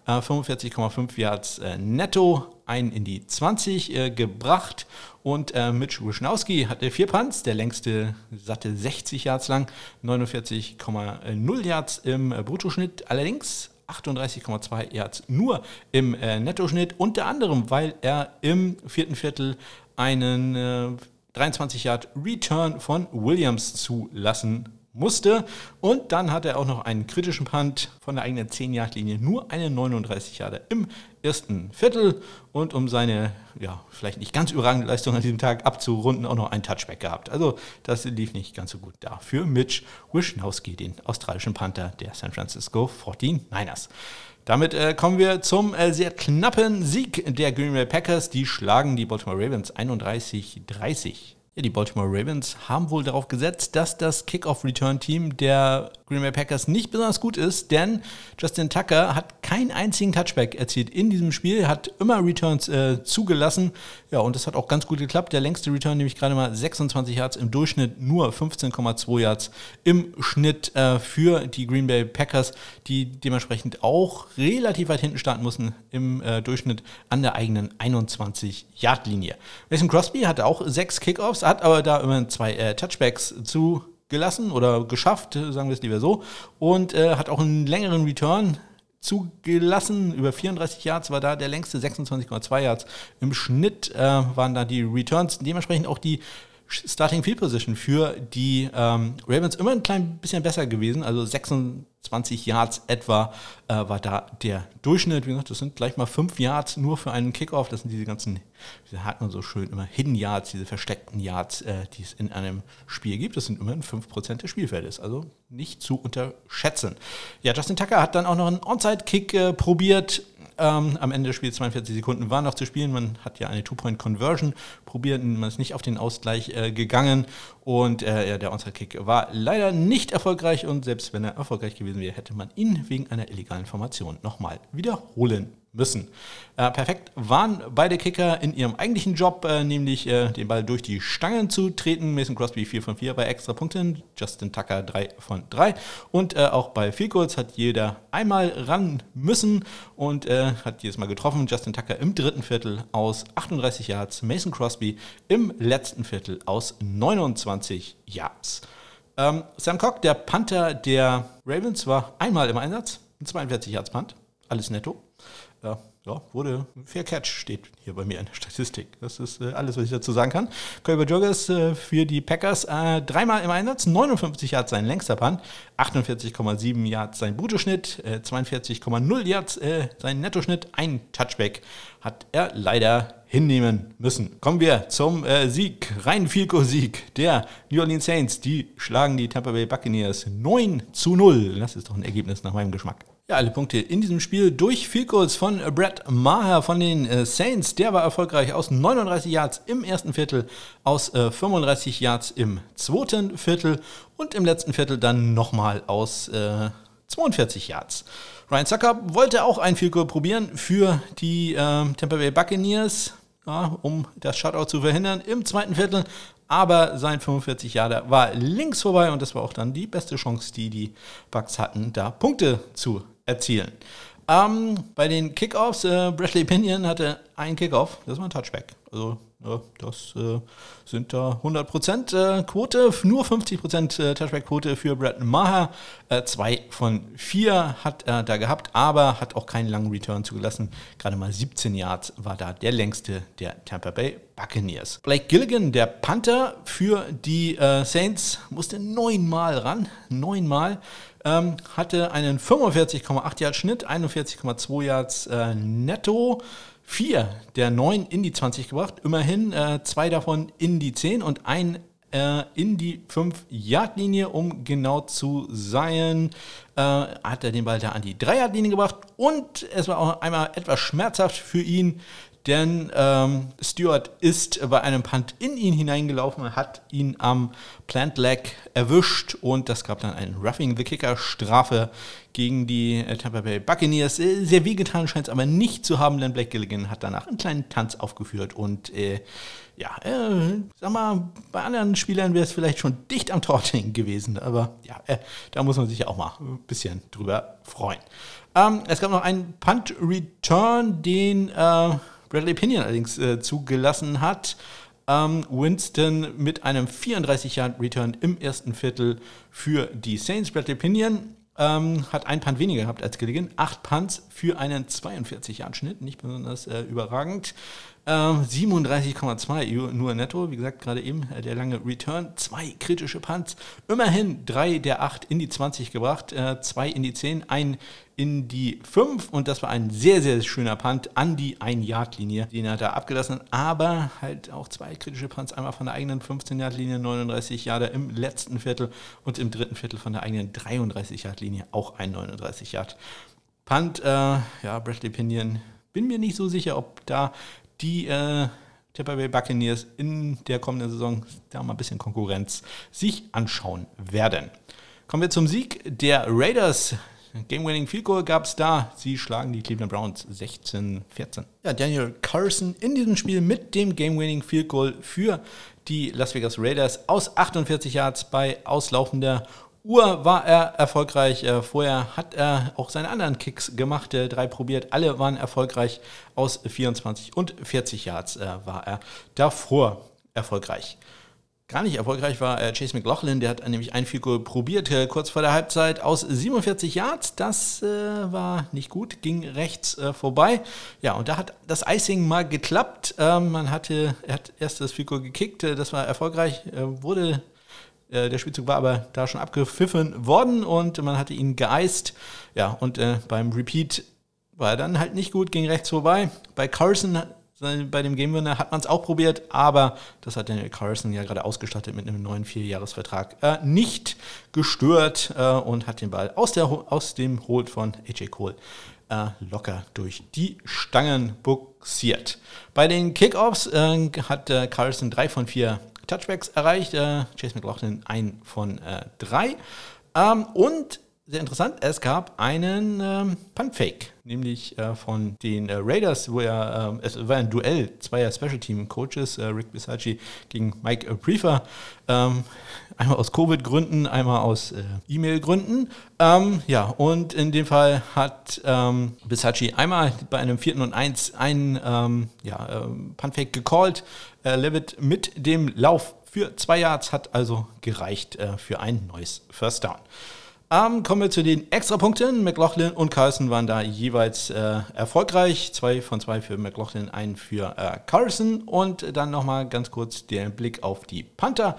45,5 Yards netto, ein in die 20 gebracht und äh, Mitch Wischnowski hatte vier Punts, der längste satte 60 Yards lang, 49,0 Yards im äh, Bruttoschnitt. Allerdings 38,2 Yards nur im äh, Nettoschnitt, unter anderem, weil er im vierten Viertel einen äh, 23 Yard Return von Williams zulassen musste. Und dann hat er auch noch einen kritischen Punt von der eigenen 10-Yard-Linie, nur eine 39 Yarder im ersten Viertel. Und um seine, ja, vielleicht nicht ganz überragende Leistung an diesem Tag abzurunden, auch noch ein Touchback gehabt. Also das lief nicht ganz so gut da für Mitch Wischnowski, den australischen Panther der San Francisco 49ers. Damit äh, kommen wir zum äh, sehr knappen Sieg der Green Bay Packers. Die schlagen die Baltimore Ravens 31-30. Ja, die Baltimore Ravens haben wohl darauf gesetzt, dass das Kickoff-Return-Team der Green Bay Packers nicht besonders gut ist, denn Justin Tucker hat keinen einzigen Touchback erzielt in diesem Spiel, hat immer Returns äh, zugelassen. Ja, und das hat auch ganz gut geklappt. Der längste Return, nämlich gerade mal 26 Yards im Durchschnitt, nur 15,2 Yards im Schnitt äh, für die Green Bay Packers, die dementsprechend auch relativ weit hinten starten mussten im äh, Durchschnitt an der eigenen 21-Yard-Linie. Mason Crosby hatte auch sechs Kickoffs, hat aber da immerhin zwei äh, Touchbacks zugelassen oder geschafft, sagen wir es lieber so, und äh, hat auch einen längeren Return zugelassen. Über 34 Yards war da der längste, 26,2 Yards. Im Schnitt äh, waren da die Returns, dementsprechend auch die Starting Field Position für die ähm, Ravens immer ein klein bisschen besser gewesen. Also 26 Yards etwa äh, war da der Durchschnitt. Wie gesagt, das sind gleich mal 5 Yards nur für einen Kickoff. Das sind diese ganzen, wie hat man so schön immer, Hidden Yards, diese versteckten Yards, äh, die es in einem Spiel gibt. Das sind immerhin 5% des Spielfeldes. Also nicht zu unterschätzen. Ja, Justin Tucker hat dann auch noch einen Onside-Kick äh, probiert ähm, am Ende des Spiels 42 Sekunden waren noch zu spielen. Man hat ja eine Two-Point-Conversion probiert man ist nicht auf den Ausgleich äh, gegangen. Und äh, ja, der Onside-Kick war leider nicht erfolgreich und selbst wenn er erfolgreich gewesen wäre, hätte man ihn wegen einer illegalen Formation nochmal wiederholen müssen. Äh, perfekt waren beide Kicker in ihrem eigentlichen Job, äh, nämlich äh, den Ball durch die Stangen zu treten. Mason Crosby 4 von 4 bei extra Punkten, Justin Tucker 3 von 3 und äh, auch bei Goals hat jeder einmal ran müssen und äh, hat jedes Mal getroffen. Justin Tucker im dritten Viertel aus 38 Yards, Mason Crosby im letzten Viertel aus 29 Yards. Ähm, Sam Cock, der Panther der Ravens, war einmal im Einsatz, ein 42 Yards Punt, alles netto ja, ja, wurde Fair Catch, steht hier bei mir in der Statistik. Das ist äh, alles, was ich dazu sagen kann. Colbert Joggers äh, für die Packers äh, dreimal im Einsatz, 59 Yards sein längster Punt, 48,7 Yards sein Bruttoschnitt, 42,0 äh, Yards äh, sein Nettoschnitt, ein Touchback hat er leider hinnehmen müssen. Kommen wir zum äh, Sieg, rein Filko-Sieg der New Orleans Saints. Die schlagen die Tampa Bay Buccaneers 9 zu 0. Das ist doch ein Ergebnis nach meinem Geschmack. Ja, alle Punkte in diesem Spiel durch Field Goals von Brad Maher von den äh, Saints. Der war erfolgreich aus 39 Yards im ersten Viertel, aus äh, 35 Yards im zweiten Viertel und im letzten Viertel dann nochmal aus äh, 42 Yards. Ryan Zucker wollte auch ein Field Goal probieren für die ähm, Tampa Bay Buccaneers, ja, um das Shutout zu verhindern im zweiten Viertel aber sein 45 Jahre war links vorbei und das war auch dann die beste Chance, die die Bucks hatten, da Punkte zu erzielen. Ähm, bei den Kickoffs, äh, Bradley Pinion hatte einen Kickoff, das war ein Touchback. Also das äh, sind da 100% äh, Quote, nur 50% äh, Touchback-Quote für Brad Maher. Äh, zwei von vier hat er da gehabt, aber hat auch keinen langen Return zugelassen. Gerade mal 17 Yards war da der längste der Tampa Bay Buccaneers. Blake Gilligan, der Panther für die äh, Saints, musste neunmal ran. Neunmal ähm, hatte einen 45,8 Yard Schnitt, 41,2 Yards äh, netto. Vier der neun in die 20 gebracht, immerhin äh, zwei davon in die 10 und ein äh, in die 5-Yard-Linie, um genau zu sein. Äh, hat er den Ball da an die 3-Yard-Linie gebracht und es war auch einmal etwas schmerzhaft für ihn, denn ähm, Stewart ist bei einem Punt in ihn hineingelaufen, hat ihn am Plant Leg erwischt und das gab dann eine Roughing the Kicker Strafe gegen die äh, Tampa Bay Buccaneers. Äh, sehr wehgetan scheint es aber nicht zu haben, denn Blake Gilligan hat danach einen kleinen Tanz aufgeführt und äh, ja, äh, sag mal, bei anderen Spielern wäre es vielleicht schon dicht am Torting gewesen, aber ja, äh, da muss man sich ja auch mal ein bisschen drüber freuen. Ähm, es gab noch einen Punt-Return, den äh, Bradley Pinion allerdings äh, zugelassen hat. Ähm, Winston mit einem 34-Yard-Return im ersten Viertel für die Saints. Bradley Pinion ähm, hat ein Punt weniger gehabt als Gilligan. Acht Punts für einen 42-Yard-Schnitt, nicht besonders äh, überragend. Ähm, 37,2 nur netto, wie gesagt, gerade eben äh, der lange Return. Zwei kritische Punts, immerhin drei der acht in die 20 gebracht, äh, zwei in die 10, ein in die 5 und das war ein sehr, sehr schöner Punt an die 1-Yard-Linie, den er da abgelassen hat, aber halt auch zwei kritische Punts, einmal von der eigenen 15-Yard-Linie, 39 Yarder im letzten Viertel und im dritten Viertel von der eigenen 33-Yard-Linie auch ein 39 Yard. Punt, äh, ja, Bradley Pinion, bin mir nicht so sicher, ob da die äh, Tampa Bay Buccaneers in der kommenden Saison da mal ein bisschen Konkurrenz sich anschauen werden. Kommen wir zum Sieg der Raiders. Game-winning Field Goal gab es da. Sie schlagen die Cleveland Browns 16-14. Ja, Daniel Carson in diesem Spiel mit dem Game-winning Field Goal für die Las Vegas Raiders aus 48 Yards bei auslaufender Uhr war er erfolgreich. Äh, vorher hat er auch seine anderen Kicks gemacht, äh, drei probiert. Alle waren erfolgreich. Aus 24 und 40 Yards äh, war er davor erfolgreich. Gar nicht erfolgreich war Chase McLaughlin, der hat nämlich ein Figur probiert, kurz vor der Halbzeit aus 47 Yards. Das war nicht gut, ging rechts vorbei. Ja, und da hat das Icing mal geklappt. Ähm, man hatte, er hat erst das Figur gekickt, das war erfolgreich, wurde der Spielzug war aber da schon abgepfiffen worden und man hatte ihn geeist. Ja, und äh, beim Repeat war er dann halt nicht gut, ging rechts vorbei. Bei Carson, bei dem Game Winner, hat man es auch probiert, aber das hat Daniel Carson ja gerade ausgestattet mit einem neuen Vierjahresvertrag äh, nicht gestört äh, und hat den Ball aus, der, aus dem Hold von AJ Cole äh, locker durch die Stangen buxiert. Bei den Kickoffs äh, hat Carson drei von vier Touchbacks erreicht. Äh, Chase McLaughlin ein von äh, drei. Ähm, und sehr interessant, es gab einen ähm, Punt-Fake, nämlich äh, von den äh, Raiders, wo er, ähm, es war ein Duell zweier Special-Team-Coaches, äh, Rick Bisacci gegen Mike äh, Prefer, ähm, einmal aus Covid-Gründen, einmal aus äh, E-Mail-Gründen. Ähm, ja, und in dem Fall hat ähm, Bisacci einmal bei einem vierten und eins einen ähm, ja, ähm, Punt-Fake gecallt, äh, Levitt mit dem Lauf für zwei Yards hat also gereicht äh, für ein neues First Down. Ähm, kommen wir zu den Extrapunkten. McLaughlin und Carlson waren da jeweils äh, erfolgreich. Zwei von zwei für McLaughlin, ein für äh, Carlson. Und dann nochmal ganz kurz der Blick auf die Panther.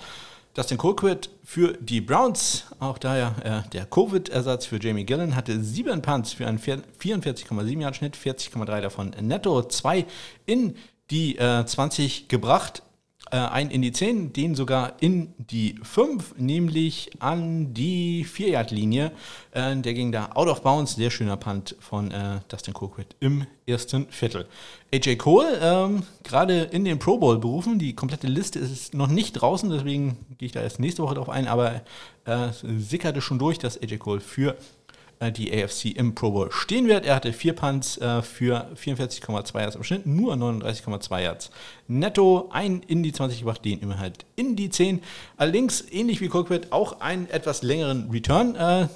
Dustin Colquitt für die Browns, auch daher äh, der Covid-Ersatz für Jamie Gillen, hatte sieben Punts für einen 44,7 Yard Schnitt, 40,3 davon netto, zwei in die äh, 20 gebracht, äh, ein in die 10, den sogar in die 5, nämlich an die 4-Yard-Linie. Äh, der ging da out of bounds, sehr schöner Punt von äh, Dustin Colquitt im ersten Viertel. AJ Cole, ähm, gerade in den Pro Bowl berufen, die komplette Liste ist noch nicht draußen, deswegen gehe ich da erst nächste Woche drauf ein, aber äh, sickerte schon durch, dass AJ Cole für die AFC im Pro Bowl stehen wird. Er hatte vier Punts äh, für 44,2 Yards im Schnitt, nur 39,2 Yards netto, ein in die 20 gebracht, den immer halt in die 10. Allerdings, ähnlich wie Colquitt, auch einen etwas längeren Return. Äh,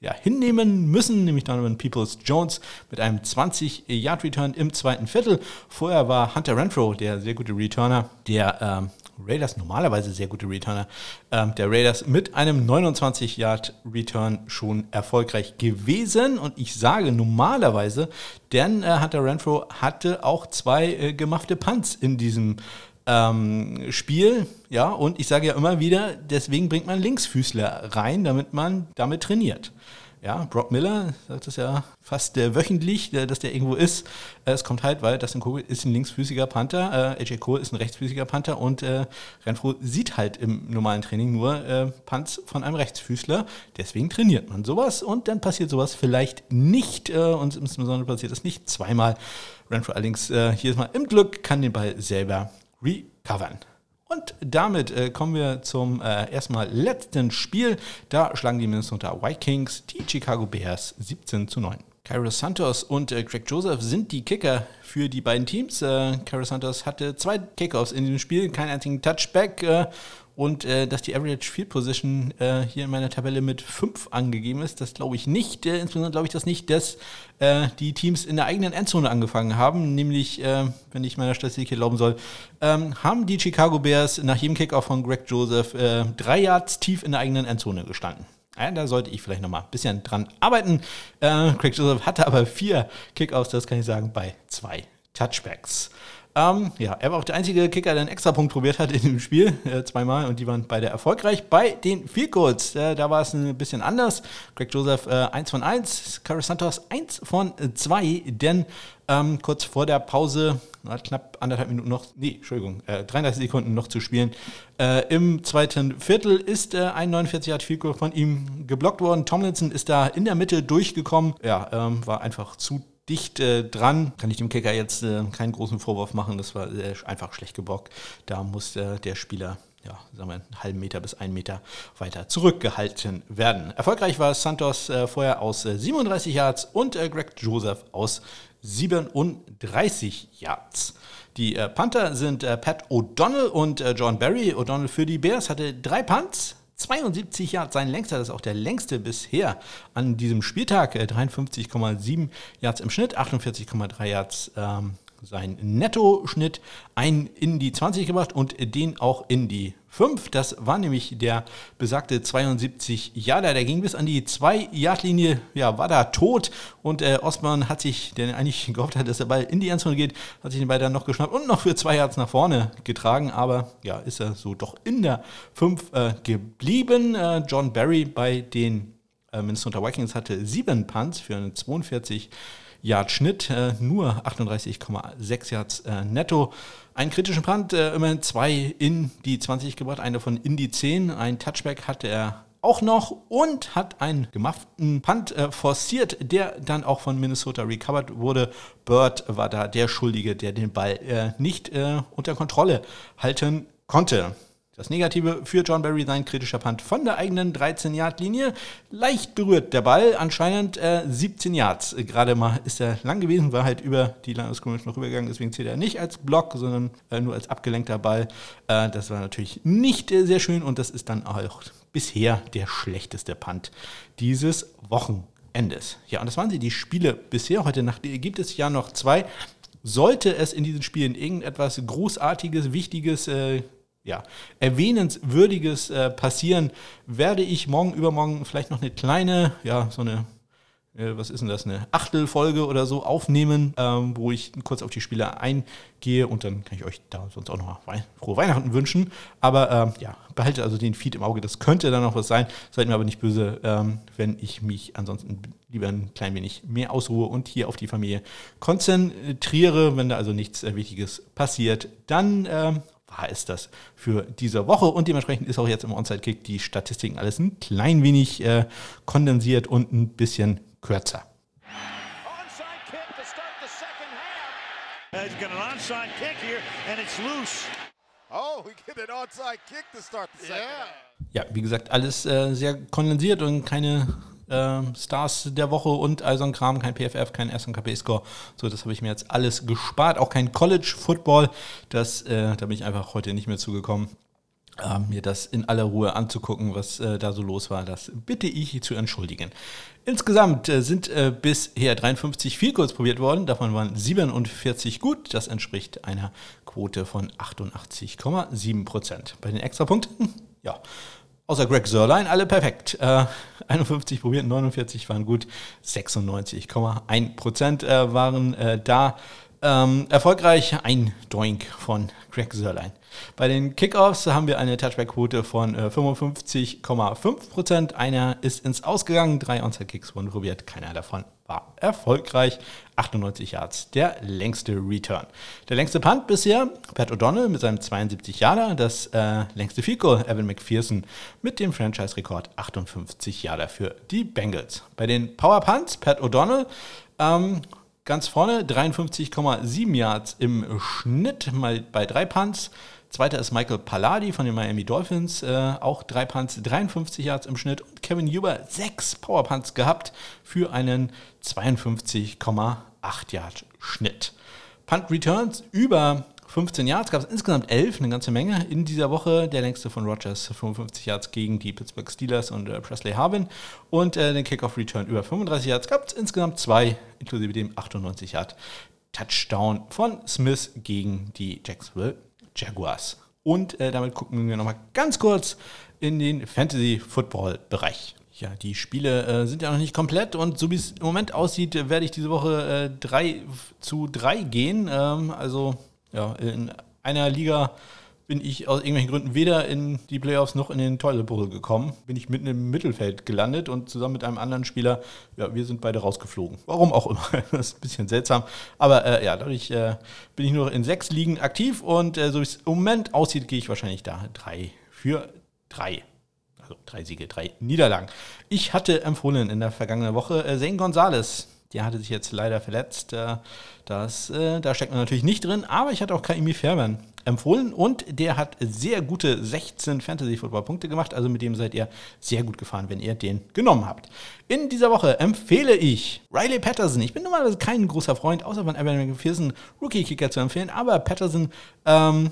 ja, hinnehmen müssen, nämlich Donovan Peoples Jones mit einem 20-Yard-Return im zweiten Viertel. Vorher war Hunter Renfro, der sehr gute Returner, der ähm, Raiders normalerweise sehr gute Returner, ähm, der Raiders mit einem 29-Yard-Return schon erfolgreich gewesen. Und ich sage normalerweise, denn äh, Hunter Renfro hatte auch zwei äh, gemachte Punts in diesem ähm, Spiel. Ja, und ich sage ja immer wieder, deswegen bringt man Linksfüßler rein, damit man damit trainiert. Ja, Brock Miller sagt es ja fast äh, wöchentlich, dass der irgendwo ist. Äh, es kommt halt, weil Dustin Kugel ist ein linksfüßiger Panther, äh, AJ Cole ist ein rechtsfüßiger Panther und äh, Renfro sieht halt im normalen Training nur äh, Punts von einem Rechtsfüßler. Deswegen trainiert man sowas und dann passiert sowas vielleicht nicht äh, und insbesondere passiert es nicht zweimal. Renfro allerdings äh, hier ist mal im Glück, kann den Ball selber recovern. Und damit äh, kommen wir zum äh, erstmal letzten Spiel. Da schlagen die Minnesota Vikings die Chicago Bears 17 zu 9. Cairo Santos und äh, Greg Joseph sind die Kicker für die beiden Teams. Äh, Cairo Santos hatte zwei Kickoffs in diesem Spiel, keinen einzigen Touchback äh, und äh, dass die Average Field Position äh, hier in meiner Tabelle mit 5 angegeben ist, das glaube ich nicht. Äh, insbesondere glaube ich das nicht, dass äh, die Teams in der eigenen Endzone angefangen haben. Nämlich, äh, wenn ich meiner Statistik hier glauben soll, ähm, haben die Chicago Bears nach jedem Kickoff von Greg Joseph äh, drei Yards tief in der eigenen Endzone gestanden. Ja, da sollte ich vielleicht nochmal ein bisschen dran arbeiten. Craig Joseph hatte aber vier Kickoffs, das kann ich sagen, bei zwei Touchbacks. Ähm, ja, er war auch der einzige Kicker, der einen Extrapunkt probiert hat in dem Spiel, äh, zweimal, und die waren beide erfolgreich. Bei den Field Goals, äh, da war es ein bisschen anders. Greg Joseph äh, 1 von 1, Carlos Santos 1 von 2, denn ähm, kurz vor der Pause, knapp anderthalb Minuten noch, nee, Entschuldigung, äh, 33 Sekunden noch zu spielen. Äh, Im zweiten Viertel ist äh, ein 49 Yard Field Goal von ihm geblockt worden. Tomlinson ist da in der Mitte durchgekommen. Ja, ähm, war einfach zu dicht äh, dran. Kann ich dem Kicker jetzt äh, keinen großen Vorwurf machen. Das war äh, einfach schlecht geblockt. Da muss der Spieler ja, sagen wir, einen halben Meter bis einen Meter weiter zurückgehalten werden. Erfolgreich war Santos äh, vorher aus äh, 37 Yards und äh, Greg Joseph aus 37 Yards. Die äh, Panther sind äh, Pat O'Donnell und äh, John Barry. O'Donnell für die Bears hatte drei Punts, 72 Yards, sein längster, das ist auch der längste bisher an diesem Spieltag. 53,7 äh, Yards im Schnitt, 48,3 Yards ähm, sein Netto-Schnitt. Ein in die 20 gebracht und den auch in die 5. Das war nämlich der besagte 72 Yarder. Der ging bis an die 2-Yard-Linie, ja, war da tot. Und äh, Osman hat sich, der eigentlich <laughs> gehofft hat, dass der Ball in die Endzone geht, hat sich den Ball dann noch geschnappt und noch für zwei Yards nach vorne getragen. Aber ja, ist er so doch in der 5 äh, geblieben. Äh, John Barry bei den äh, Minnesota Vikings hatte sieben Punts für einen 42 Yard Schnitt, äh, nur 38,6 Yards äh, netto. Einen kritischen Punt, äh, immerhin zwei in die 20 gebracht, eine von in die 10. Ein Touchback hatte er auch noch und hat einen gemafften Punt äh, forciert, der dann auch von Minnesota recovered wurde. Bird war da der Schuldige, der den Ball äh, nicht äh, unter Kontrolle halten konnte. Das Negative für John Barry sein kritischer Punt von der eigenen 13-Yard-Linie. Leicht berührt der Ball, anscheinend äh, 17 Yards. Gerade mal ist er lang gewesen, war halt über die Landeskommission noch rübergegangen, deswegen zählt er nicht als Block, sondern äh, nur als abgelenkter Ball. Äh, das war natürlich nicht äh, sehr schön und das ist dann auch bisher der schlechteste Punt dieses Wochenendes. Ja, und das waren sie, die Spiele bisher. Heute Nacht gibt es ja noch zwei. Sollte es in diesen Spielen irgendetwas Großartiges, Wichtiges äh, ja, Erwähnenswürdiges äh, passieren, werde ich morgen, übermorgen vielleicht noch eine kleine, ja, so eine, äh, was ist denn das, eine Achtelfolge oder so aufnehmen, ähm, wo ich kurz auf die Spiele eingehe und dann kann ich euch da sonst auch noch Wei frohe Weihnachten wünschen. Aber ähm, ja, behalte also den Feed im Auge, das könnte dann noch was sein. Seid mir aber nicht böse, ähm, wenn ich mich ansonsten lieber ein klein wenig mehr ausruhe und hier auf die Familie konzentriere. Wenn da also nichts äh, Wichtiges passiert, dann ähm, war es das für diese Woche. Und dementsprechend ist auch jetzt im Onside-Kick die Statistiken alles ein klein wenig äh, kondensiert und ein bisschen kürzer. Oh, ja, wie gesagt, alles äh, sehr kondensiert und keine äh, Stars der Woche und all so ein Kram, kein PFF, kein SNKP-Score. So, das habe ich mir jetzt alles gespart. Auch kein College Football. Das, äh, da bin ich einfach heute nicht mehr zugekommen. Äh, mir das in aller Ruhe anzugucken, was äh, da so los war, das bitte ich zu entschuldigen. Insgesamt äh, sind äh, bisher 53 Vielkurs probiert worden, davon waren 47 gut, das entspricht einer Quote von 88,7 Prozent. Bei den Extrapunkten, <laughs> ja, Außer Greg Sörlein, alle perfekt. Äh, 51 probiert, 49 waren gut, 96,1 Prozent äh, waren äh, da. Ähm, erfolgreich ein Doink von Greg Sörlein. Bei den Kickoffs haben wir eine Touchback-Quote von äh, 55,5%. Einer ist ins Ausgegangen, drei Onside-Kicks wurden probiert, keiner davon war erfolgreich. 98 Yards, der längste Return. Der längste Punt bisher, Pat O'Donnell mit seinem 72 Yarder. Das äh, längste Field Goal, Evan McPherson mit dem Franchise-Rekord 58 Yarder für die Bengals. Bei den Power Punts, Pat O'Donnell ähm, ganz vorne, 53,7 Yards im Schnitt mal bei drei Punts. Zweiter ist Michael Palladi von den Miami Dolphins, äh, auch drei Punts, 53 Yards im Schnitt. Und Kevin Huber sechs Power Punts gehabt für einen 52,8 Yard Schnitt. Punt Returns über 15 Yards gab es insgesamt 11, eine ganze Menge in dieser Woche. Der längste von Rogers, 55 Yards gegen die Pittsburgh Steelers und äh, Presley Harvin. Und äh, den Kickoff Return über 35 Yards gab es insgesamt zwei, inklusive dem 98 Yard Touchdown von Smith gegen die Jacksonville Jaguars. Und äh, damit gucken wir nochmal ganz kurz in den Fantasy-Football-Bereich. Ja, die Spiele äh, sind ja noch nicht komplett und so wie es im Moment aussieht, werde ich diese Woche 3 äh, zu 3 gehen. Ähm, also ja, in einer Liga bin ich aus irgendwelchen Gründen weder in die Playoffs noch in den Toilet Bowl gekommen. Bin ich mitten im Mittelfeld gelandet und zusammen mit einem anderen Spieler, ja, wir sind beide rausgeflogen. Warum auch immer. <laughs> Das ist ein bisschen seltsam. Aber äh, ja, dadurch äh, bin ich nur in sechs Ligen aktiv und äh, so wie es im Moment aussieht, gehe ich wahrscheinlich da drei für drei. Also drei Siege, drei Niederlagen. Ich hatte empfohlen in der vergangenen Woche äh, Zane Gonzalez. Der hatte sich jetzt leider verletzt. Äh, das, äh, da steckt man natürlich nicht drin, aber ich hatte auch Kaimi Fairman empfohlen und der hat sehr gute 16 Fantasy-Football-Punkte gemacht. Also mit dem seid ihr sehr gut gefahren, wenn ihr den genommen habt. In dieser Woche empfehle ich Riley Patterson. Ich bin normalerweise kein großer Freund, außer von Evan McPherson Rookie-Kicker zu empfehlen, aber Patterson, ähm,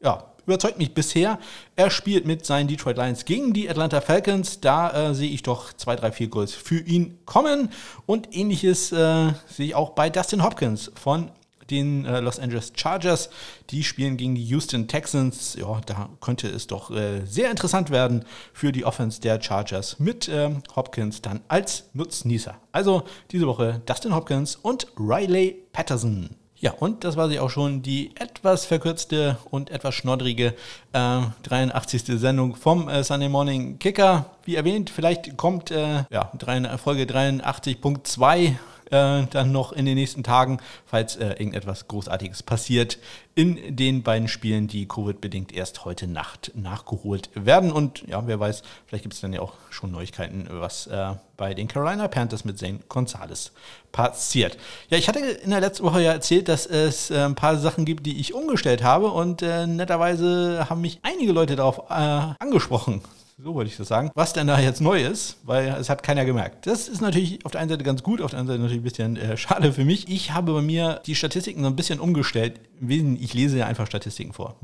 ja, überzeugt mich bisher. Er spielt mit seinen Detroit Lions gegen die Atlanta Falcons. Da äh, sehe ich doch zwei, drei, vier Goals für ihn kommen. Und ähnliches äh, sehe ich auch bei Dustin Hopkins von den äh, Los Angeles Chargers. Die spielen gegen die Houston Texans. Ja, da könnte es doch äh, sehr interessant werden für die Offense der Chargers mit ähm, Hopkins dann als Nutznießer. Also diese Woche Dustin Hopkins und Riley Patterson. Ja, und das war sie auch schon, die etwas verkürzte und etwas schnoddrige äh, 83. Sendung vom äh, Sunday Morning Kicker. Wie erwähnt, vielleicht kommt äh, ja, Folge 83.2 äh, dann noch in den nächsten Tagen, falls äh, irgendetwas Großartiges passiert, in den beiden Spielen, die Covid-bedingt erst heute Nacht nachgeholt werden. Und ja, wer weiß, vielleicht gibt es dann ja auch schon Neuigkeiten, was äh, bei den Carolina Panthers mit Zane Gonzalez passiert. Ja, ich hatte in der letzten Woche ja erzählt, dass es äh, ein paar Sachen gibt, die ich umgestellt habe und äh, netterweise haben mich einige Leute darauf angesprochen. So wollte ich das sagen. Was denn da jetzt neu ist, weil es hat keiner gemerkt. Das ist natürlich auf der einen Seite ganz gut, auf der anderen Seite natürlich ein bisschen äh, schade für mich. Ich habe bei mir die Statistiken so ein bisschen umgestellt. Ich lese ja einfach Statistiken vor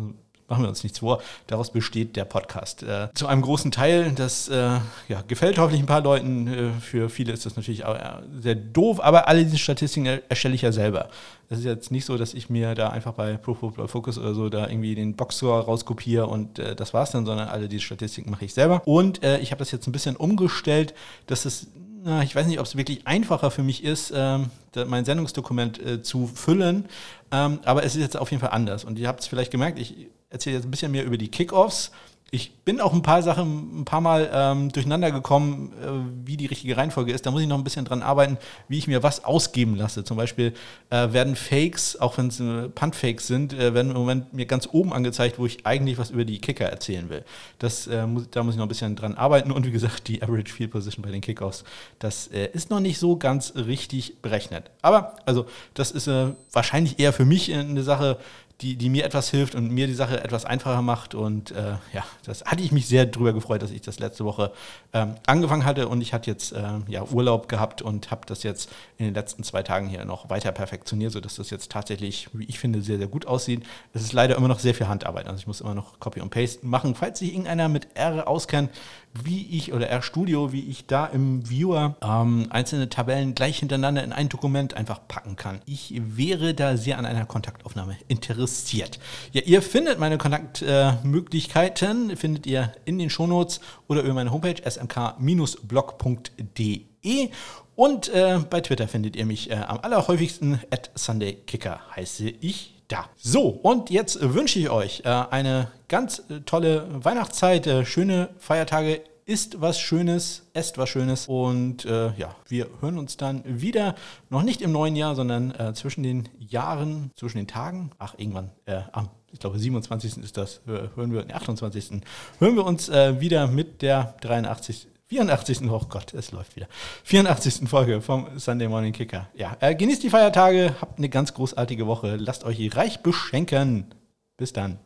machen wir uns nichts vor, daraus besteht der Podcast. Äh, zu einem großen Teil, das äh, ja, gefällt hoffentlich ein paar Leuten, äh, für viele ist das natürlich auch, äh, sehr doof, aber alle diese Statistiken erstelle ich ja selber. Es ist jetzt nicht so, dass ich mir da einfach bei Pro Football Focus oder so da irgendwie den Boxscore rauskopiere und äh, das war's dann, sondern alle diese Statistiken mache ich selber. Und äh, ich habe das jetzt ein bisschen umgestellt, dass es na, ich weiß nicht, ob es wirklich einfacher für mich ist, ähm, mein Sendungsdokument äh, zu füllen, ähm, aber es ist jetzt auf jeden Fall anders. Und ihr habt es vielleicht gemerkt, ich erzähle jetzt ein bisschen mehr über die Kickoffs. Ich bin auch ein paar Sachen ein paar Mal ähm, durcheinander gekommen, äh, wie die richtige Reihenfolge ist. Da muss ich noch ein bisschen dran arbeiten, wie ich mir was ausgeben lasse. Zum Beispiel äh, werden Fakes, auch wenn es äh, Punt-Fakes sind, äh, werden im Moment mir ganz oben angezeigt, wo ich eigentlich was über die Kicker erzählen will. Das, äh, muss, da muss ich noch ein bisschen dran arbeiten. Und wie gesagt, die Average Field Position bei den Kickoffs, das äh, ist noch nicht so ganz richtig berechnet. Aber also das ist wahrscheinlich eher für mich eine Sache, die, die mir etwas hilft und mir die Sache etwas einfacher macht. Und äh, ja, das hatte ich mich sehr darüber gefreut, dass ich das letzte Woche ähm, angefangen hatte und ich hatte jetzt äh, ja, Urlaub gehabt und habe das jetzt in den letzten zwei Tagen hier noch weiter perfektioniert, sodass das jetzt tatsächlich, wie ich finde, sehr, sehr gut aussieht. Es ist leider immer noch sehr viel Handarbeit. Also ich muss immer noch Copy und Paste machen. Falls sich irgendeiner mit R auskennt, wie ich oder RStudio, wie ich da im Viewer ähm, einzelne Tabellen gleich hintereinander in ein Dokument einfach packen kann. Ich wäre da sehr an einer Kontaktaufnahme interessiert. Ja, ihr findet meine Kontaktmöglichkeiten, äh, findet ihr in den Shownotes oder über meine Homepage smk-blog.de. Und äh, bei Twitter findet ihr mich äh, am allerhäufigsten at SundayKicker heiße ich da. So, und jetzt wünsche ich euch äh, eine ganz äh, tolle Weihnachtszeit, äh, schöne Feiertage. Isst was Schönes, esst was Schönes und äh, ja, wir hören uns dann wieder, noch nicht im neuen Jahr, sondern äh, zwischen den Jahren, zwischen den Tagen, ach irgendwann äh, am, ich glaube 27. ist das, hören wir, 28. hören wir uns wieder mit der 83. 84. Oh Gott, es läuft wieder. 84. Folge vom Sunday Morning Kicker. Ja, äh, genießt die Feiertage, habt eine ganz großartige Woche, lasst euch reich beschenken. Bis dann.